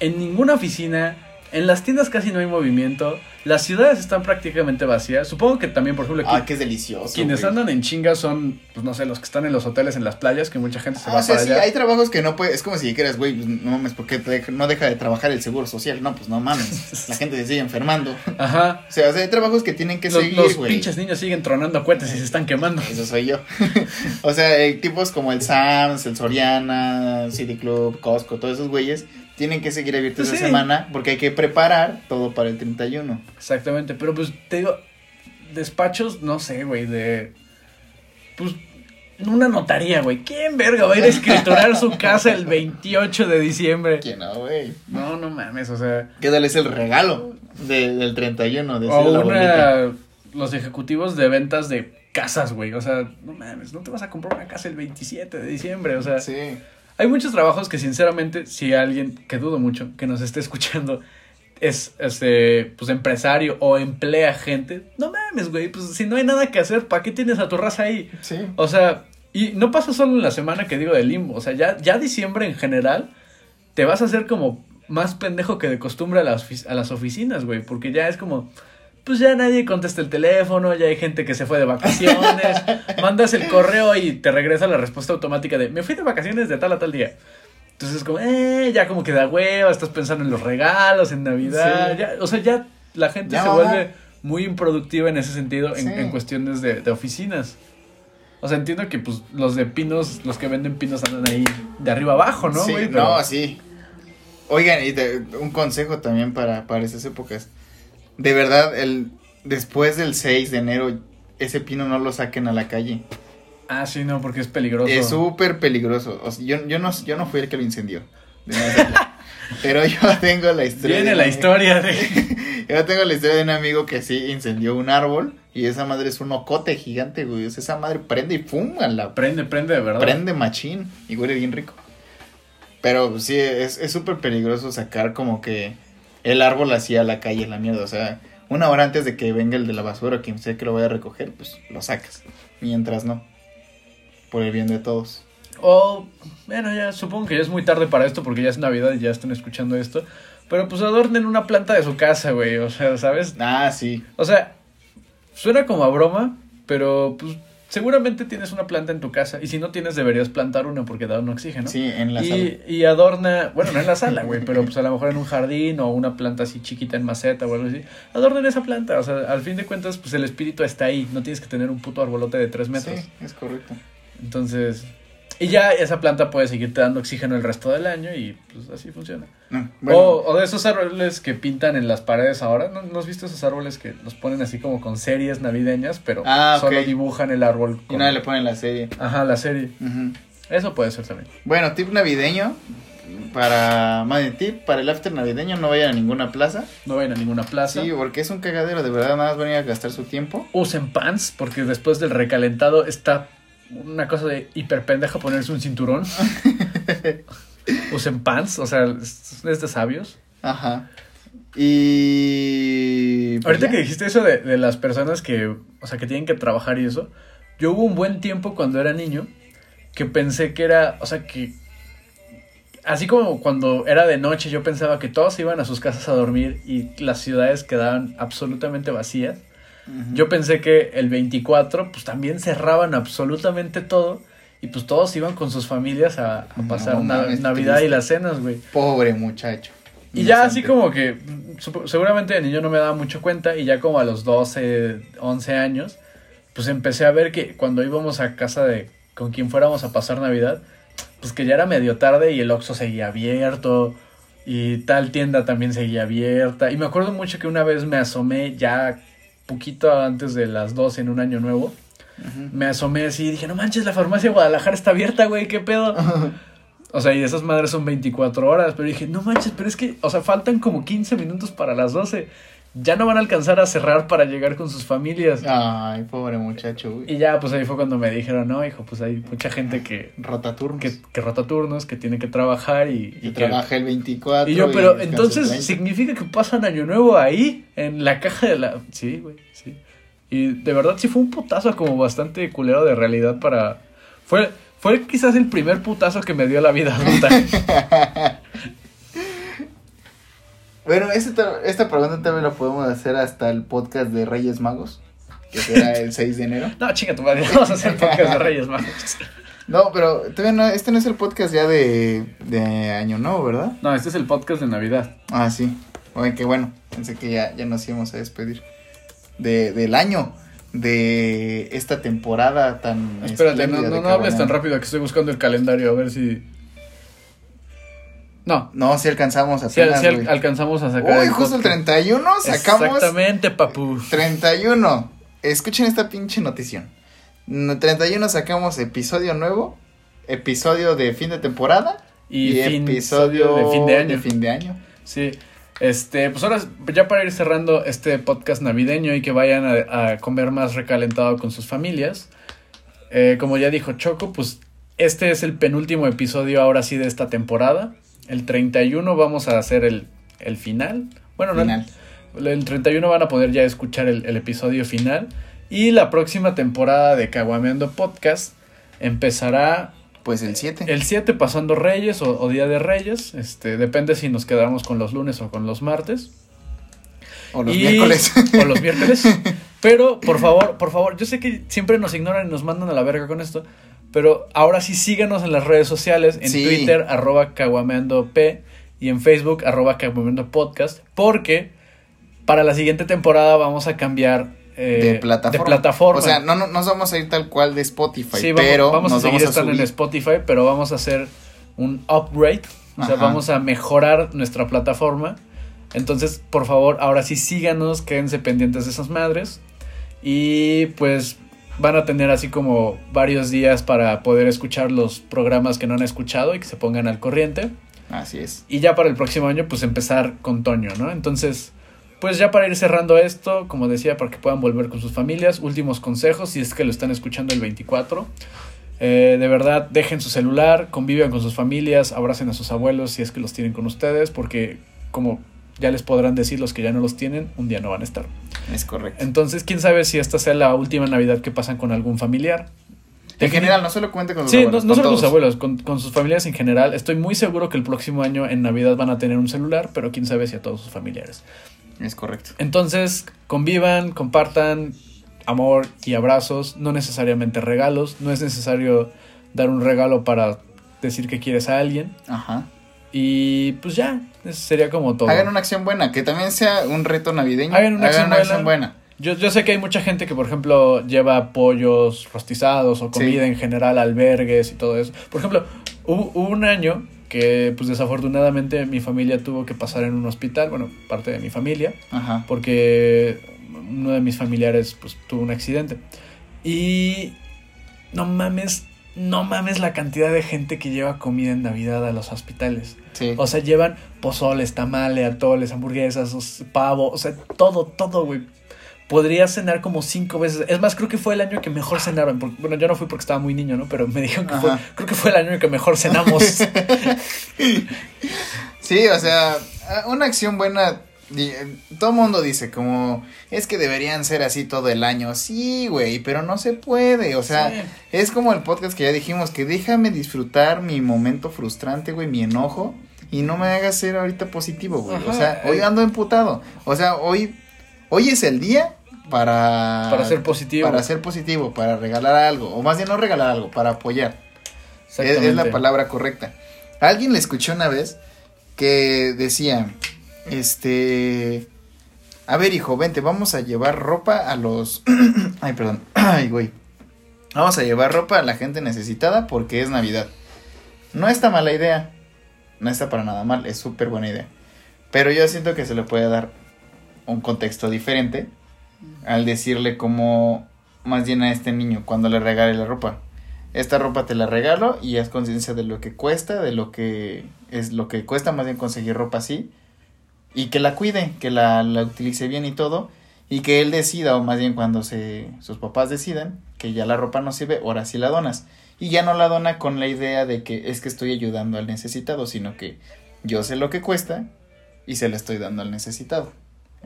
Speaker 2: en ninguna oficina. En las tiendas casi no hay movimiento. Las ciudades están prácticamente vacías. Supongo que también, por ejemplo,
Speaker 1: Ah, es delicioso.
Speaker 2: quienes
Speaker 1: güey.
Speaker 2: andan en chinga son, pues no sé, los que están en los hoteles, en las playas, que mucha gente se
Speaker 1: Ah,
Speaker 2: va
Speaker 1: o sea,
Speaker 2: para
Speaker 1: sí,
Speaker 2: allá.
Speaker 1: hay trabajos que no puede, es como si dijeras, güey, pues, no mames, ¿por qué no deja de trabajar el seguro social? No, pues no mames, *laughs* la gente se sigue enfermando.
Speaker 2: Ajá.
Speaker 1: O sea, o sea, hay trabajos que tienen que
Speaker 2: Los,
Speaker 1: seguir,
Speaker 2: los
Speaker 1: güey.
Speaker 2: pinches niños siguen tronando cohetes y se están quemando.
Speaker 1: Eso soy yo. *laughs* o sea, eh, tipos como el Sams, el Soriana, City Club, Costco, todos esos güeyes tienen que seguir abiertos
Speaker 2: Pues
Speaker 1: esa
Speaker 2: sí.
Speaker 1: semana porque hay que preparar todo para el 31.
Speaker 2: Exactamente, pero pues te digo, despachos, no sé, güey, de... Pues una notaría, güey. ¿Quién verga va a ir a escriturar su casa el 28 de diciembre?
Speaker 1: ¿Quién no, güey?
Speaker 2: No, no mames, o sea...
Speaker 1: ¿Qué tal es el regalo de- del 31? De
Speaker 2: O
Speaker 1: la
Speaker 2: una... Los ejecutivos de ventas de casas, güey. O sea, no mames, no te vas a comprar una casa el 27 de diciembre, o sea...
Speaker 1: Sí.
Speaker 2: Hay muchos trabajos que sinceramente, si alguien, que dudo mucho, que nos esté escuchando, es este, pues empresario o emplea gente, no mames, güey, pues si no hay nada que hacer, ¿para qué tienes a tu raza ahí?
Speaker 1: Sí.
Speaker 2: O sea, y no pasa solo en la semana que digo de limbo, o sea, ya, ya diciembre en general, te vas a hacer como más pendejo que de costumbre a las, a las oficinas, güey, porque ya es como, pues ya nadie contesta el teléfono, ya hay gente que se fue de vacaciones, *laughs* mandas el correo y te regresa la respuesta automática de, me fui de vacaciones de tal a tal día. Entonces como, eh, ya como que da hueva, estás pensando en los regalos, en Navidad,
Speaker 1: Sí.
Speaker 2: ya, o sea, ya la gente
Speaker 1: Ya
Speaker 2: se vuelve muy improductiva en ese sentido en,
Speaker 1: Sí.
Speaker 2: en cuestiones de, de oficinas. O sea, entiendo que pues los de pinos, los que venden pinos andan ahí de arriba abajo, ¿no,
Speaker 1: Sí,
Speaker 2: güey?
Speaker 1: no, sí. Oigan, y de- un consejo también para, para esas épocas. De verdad, el después del 6 de enero, ese pino no lo saquen a la calle.
Speaker 2: Ah, sí, no, porque es peligroso.
Speaker 1: Es súper peligroso. O sea, yo, yo, no, yo no fui el que lo incendió. de. *laughs* Pero yo tengo la historia.
Speaker 2: Viene la historia de... *laughs*
Speaker 1: Yo tengo la historia de un amigo que sí incendió un árbol y esa madre es un ocote gigante, güey. O sea, esa madre prende y pum, a la
Speaker 2: Prende, prende de verdad.
Speaker 1: prende machín y huele bien rico. Pero sí, es es súper peligroso sacar como que el árbol así a la calle, la mierda. O sea, una hora antes de que venga el de la basura, quien sea que lo vaya a recoger, pues lo sacas. Mientras no. Por el bien de todos.
Speaker 2: O, bueno, ya supongo que ya es muy tarde para esto porque ya es Navidad y ya están escuchando esto. Pero pues adornen una planta de su casa, güey. O sea, ¿sabes?
Speaker 1: Ah, sí.
Speaker 2: O sea, suena como a broma, pero pues seguramente tienes una planta en tu casa. Y si no tienes, deberías plantar una porque da un oxígeno.
Speaker 1: Sí, en la sala.
Speaker 2: y, y adorna, bueno, no en la sala, güey, pero pues a lo mejor en un jardín o una planta así chiquita en maceta o algo así. Adornen esa planta, o sea, al fin de cuentas, pues el espíritu está ahí. No tienes que tener un puto arbolote de tres metros.
Speaker 1: Sí, es correcto.
Speaker 2: Entonces, y ya esa planta puede seguirte dando oxígeno el resto del año y pues así funciona.
Speaker 1: No, bueno,
Speaker 2: O, o de esos árboles que pintan en las paredes ahora. ¿No, ¿no has visto esos árboles que los ponen así como con series navideñas, pero
Speaker 1: Ah,
Speaker 2: solo dibujan el árbol?
Speaker 1: y nadie le pone la serie.
Speaker 2: Ajá, la serie. Eso puede ser también.
Speaker 1: Bueno, tip navideño. Para. Más de tip, para el after navideño no vayan a ninguna plaza.
Speaker 2: No vayan a ninguna plaza.
Speaker 1: Sí, porque es un cagadero, de verdad, nada más venir a gastar su tiempo.
Speaker 2: Usen pants, porque después del recalentado está una cosa de hiper pendeja ponerse un cinturón. *laughs* Usen pants, o sea, es es de sabios.
Speaker 1: Ajá. Y. pues
Speaker 2: Ahorita
Speaker 1: ya.
Speaker 2: que dijiste eso de, de las personas que, o sea, que tienen que trabajar y eso, yo hubo un buen tiempo cuando era niño que pensé que era, o sea, que así como cuando era de noche yo pensaba que todos iban a sus casas a dormir y las ciudades quedaban absolutamente vacías. Yo pensé que el 24 pues también cerraban absolutamente todo y pues todos iban con sus familias a, a
Speaker 1: No
Speaker 2: pasar na- Navidad y las cenas, güey.
Speaker 1: Pobre muchacho.
Speaker 2: Y ya así como que mm, seguramente de niño no me daba mucho cuenta y ya como a los 12, 11 años, pues empecé a ver que cuando íbamos a casa de con quien fuéramos a pasar Navidad, pues que ya era medio tarde y el Oxxo seguía abierto y tal tienda también seguía abierta. Y me acuerdo mucho que una vez me asomé ya poquito antes de las 12 en un año nuevo. Me asomé así y dije, no manches, la farmacia de Guadalajara está abierta, güey, ¿qué pedo? O sea, y esas madres son 24 horas. Pero dije, no manches, pero es que, o sea, faltan como 15 minutos para las 12. Ya no van a alcanzar a cerrar para llegar con sus familias.
Speaker 1: Ay, pobre muchacho, güey.
Speaker 2: Y ya, pues ahí fue cuando me dijeron, no, hijo, pues hay mucha gente que,
Speaker 1: Rotaturnos.
Speaker 2: que, que rota turnos, que tiene que trabajar y,
Speaker 1: Y,
Speaker 2: que-
Speaker 1: trabaja el 24.
Speaker 2: Y yo, pero entonces
Speaker 1: 30.
Speaker 2: significa que pasan año nuevo ahí, en la caja de la... Sí, güey, sí. Y de verdad sí fue un putazo como bastante culero de realidad para... Fue, fue quizás el primer putazo que me dio la vida adulta. *laughs*
Speaker 1: Bueno, esta, esta pregunta también la podemos hacer hasta el podcast de Reyes Magos, que será *laughs* el 6 de enero.
Speaker 2: no, chinga tu madre, vamos a hacer podcast de Reyes Magos. *laughs*
Speaker 1: No, pero todavía no, este no es el podcast ya de, de Año Nuevo, ¿verdad?
Speaker 2: No, este es el podcast de Navidad.
Speaker 1: Ah, sí. Oye, qué bueno. Pensé que ya, ya nos íbamos a despedir. De, del año. De esta temporada tan.
Speaker 2: Espérate, no, no, no hables tan rápido que estoy buscando el calendario a ver si... No,
Speaker 1: No, si alcanzamos
Speaker 2: si,
Speaker 1: apenas.
Speaker 2: si al- alcanzamos a sacar...
Speaker 1: Uy,
Speaker 2: el
Speaker 1: justo el
Speaker 2: podcast.
Speaker 1: 31 sacamos.
Speaker 2: Exactamente, papu.
Speaker 1: 31. Escuchen esta pinche notición. No, 31 sacamos episodio nuevo. Episodio de fin de temporada.
Speaker 2: Y, fin-
Speaker 1: episodio
Speaker 2: de fin de año.
Speaker 1: de fin de año.
Speaker 2: Sí, este, pues ahora ya para ir cerrando este podcast navideño y que vayan a, a comer más recalentado con sus familias, eh, como ya dijo Choco, pues este es el penúltimo episodio ahora sí de esta temporada. El 31 vamos a hacer el, el final. Bueno, no,
Speaker 1: Final.
Speaker 2: el 31 van a poder ya escuchar el, el episodio final. Y la próxima temporada de Caguameando Podcast empezará
Speaker 1: Pues el 7.
Speaker 2: el 7 pasando Reyes o, o Día de Reyes. Este, depende si nos quedamos con los lunes o con los martes.
Speaker 1: O los
Speaker 2: Y-
Speaker 1: miércoles. *laughs*
Speaker 2: O los miércoles. Pero, por favor, por favor, yo sé que siempre nos ignoran y nos mandan a la verga con esto. Pero ahora sí síganos en las redes sociales. En
Speaker 1: Sí.
Speaker 2: Twitter, arroba caguameandop. Y en Facebook, arroba caguameando podcast. Porque para la siguiente temporada vamos a cambiar eh,
Speaker 1: de plataforma.
Speaker 2: de plataforma.
Speaker 1: O sea, no, no nos vamos a ir tal cual de Spotify,
Speaker 2: Sí, vamos,
Speaker 1: pero
Speaker 2: vamos a seguir estando en. Spotify, pero vamos a hacer un upgrade. O sea,
Speaker 1: Ajá.
Speaker 2: vamos a mejorar nuestra plataforma. Entonces, por favor, ahora sí síganos, quédense pendientes de esas madres. Y pues van a tener así como varios días para poder escuchar los programas que no han escuchado y que se pongan al corriente.
Speaker 1: Así es.
Speaker 2: Y ya para el próximo año, pues empezar con Toño, ¿no? Entonces, pues ya para ir cerrando esto, como decía, para que puedan volver con sus familias, últimos consejos, si es que lo están escuchando el 24. Eh, de verdad, dejen su celular, convivan con sus familias, abracen a sus abuelos si es que los tienen con ustedes, porque como ya les podrán decir los que ya no los tienen, un día no van a estar.
Speaker 1: Es correcto.
Speaker 2: Entonces, quién sabe si esta sea la última Navidad que pasan con algún familiar.
Speaker 1: En general, no solo cuente con sus
Speaker 2: Sí,
Speaker 1: abuelos.
Speaker 2: no, no
Speaker 1: con
Speaker 2: solo con sus abuelos, con, con sus familias en general. Estoy muy seguro que el próximo año en Navidad van a tener un celular, pero quién sabe si a todos sus familiares.
Speaker 1: Es correcto.
Speaker 2: Entonces, convivan, compartan amor y abrazos, no necesariamente regalos, no es necesario dar un regalo para decir que quieres a alguien
Speaker 1: Ajá.
Speaker 2: y pues ya, eso sería como todo.
Speaker 1: Hagan una acción buena, que también sea un reto navideño.
Speaker 2: Hagan una acción buena.
Speaker 1: buena.
Speaker 2: Yo, yo sé que hay mucha gente que, por ejemplo, lleva pollos rostizados o comida
Speaker 1: Sí.
Speaker 2: en general, albergues y todo eso. Por ejemplo, hubo, hubo un año que, pues desafortunadamente, mi familia tuvo que pasar en un hospital, bueno, parte de mi familia,
Speaker 1: Ajá.
Speaker 2: porque uno de mis familiares, pues, tuvo un accidente. Y no mames, no mames la cantidad de gente que lleva comida en Navidad a los hospitales.
Speaker 1: Sí.
Speaker 2: O sea, llevan pozoles, tamales, atoles, hamburguesas, pavo, o sea, todo, todo, güey. Podría cenar como cinco veces. Es más, creo que fue el año que mejor cenaron. porque- bueno, yo no fui porque estaba muy niño, ¿no? Pero me dijeron que fue. Creo que fue el año que mejor cenamos. *laughs*
Speaker 1: Sí, o sea, una acción buena. Di- Todo mundo dice como es que deberían ser así todo el año. Sí, güey, pero no se puede. O sea,
Speaker 2: Sí.
Speaker 1: es como el podcast que ya dijimos que déjame disfrutar mi momento frustrante, güey, mi enojo y no me hagas ser ahorita positivo, güey. O sea, hoy
Speaker 2: eh.
Speaker 1: ando emputado. O sea, hoy hoy es el día para
Speaker 2: Para ser positivo.
Speaker 1: para ser positivo, para regalar algo, o más bien no regalar algo, para apoyar. Es, es la palabra correcta. Alguien le escuché una vez que decía, este, a ver hijo, vente, vamos a llevar ropa a los, *clears throat* ay perdón, *clears throat* ay güey, vamos a llevar ropa a la gente necesitada porque es Navidad. No está mala idea, no está para nada mal, es súper buena idea. Pero yo siento que se le puede dar un contexto diferente al decirle como más bien a este niño cuando le regale la ropa. Esta ropa te la regalo y haz conciencia de lo que cuesta, de lo que es lo que cuesta más bien conseguir ropa así y que la cuide, que la, la utilice bien y todo y que él decida o más bien cuando se sus papás decidan que ya la ropa no sirve, ahora sí la donas y ya no la dona con la idea de que es que estoy ayudando al necesitado, sino que yo sé lo que cuesta y se la estoy dando al necesitado.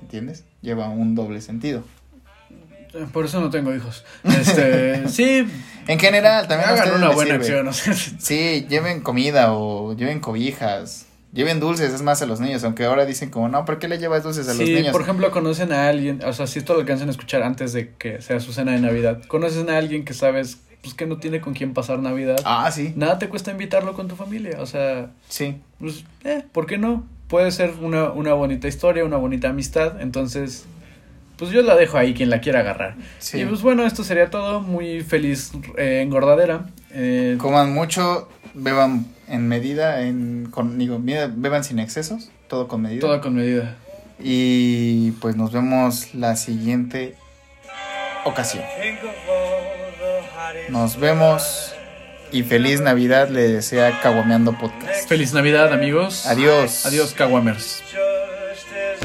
Speaker 1: ¿Entiendes? Lleva un doble sentido.
Speaker 2: Por eso no tengo hijos. Este, *laughs* sí,
Speaker 1: En general, también
Speaker 2: hagan una buena
Speaker 1: sirve.
Speaker 2: acción. o sea,
Speaker 1: Sí, lleven comida o lleven cobijas. Lleven dulces, es más a los niños, aunque ahora dicen como, no, ¿por qué le llevas dulces a los niños?
Speaker 2: por ejemplo, conocen a alguien, o sea, si esto lo alcanzan a escuchar antes de que sea su cena de Navidad, conocen a alguien que sabes pues que no tiene con quién pasar Navidad,
Speaker 1: Ah, sí,
Speaker 2: nada te cuesta invitarlo con tu familia, o sea,
Speaker 1: sí.
Speaker 2: pues, eh, ¿por qué no? Puede ser una, una bonita historia, una bonita amistad, entonces, pues yo la dejo ahí quien la quiera agarrar.
Speaker 1: sí.
Speaker 2: Y pues bueno, esto sería todo, muy feliz eh, engordadera. Eh,
Speaker 1: Coman mucho, beban en medida, en, con, digo, beban sin excesos, todo con medida.
Speaker 2: todo con medida.
Speaker 1: Y pues nos vemos la siguiente ocasión. Nos vemos y feliz Navidad le desea Caguameando Podcast.
Speaker 2: Feliz Navidad, amigos.
Speaker 1: Adiós.
Speaker 2: Adiós.
Speaker 3: Show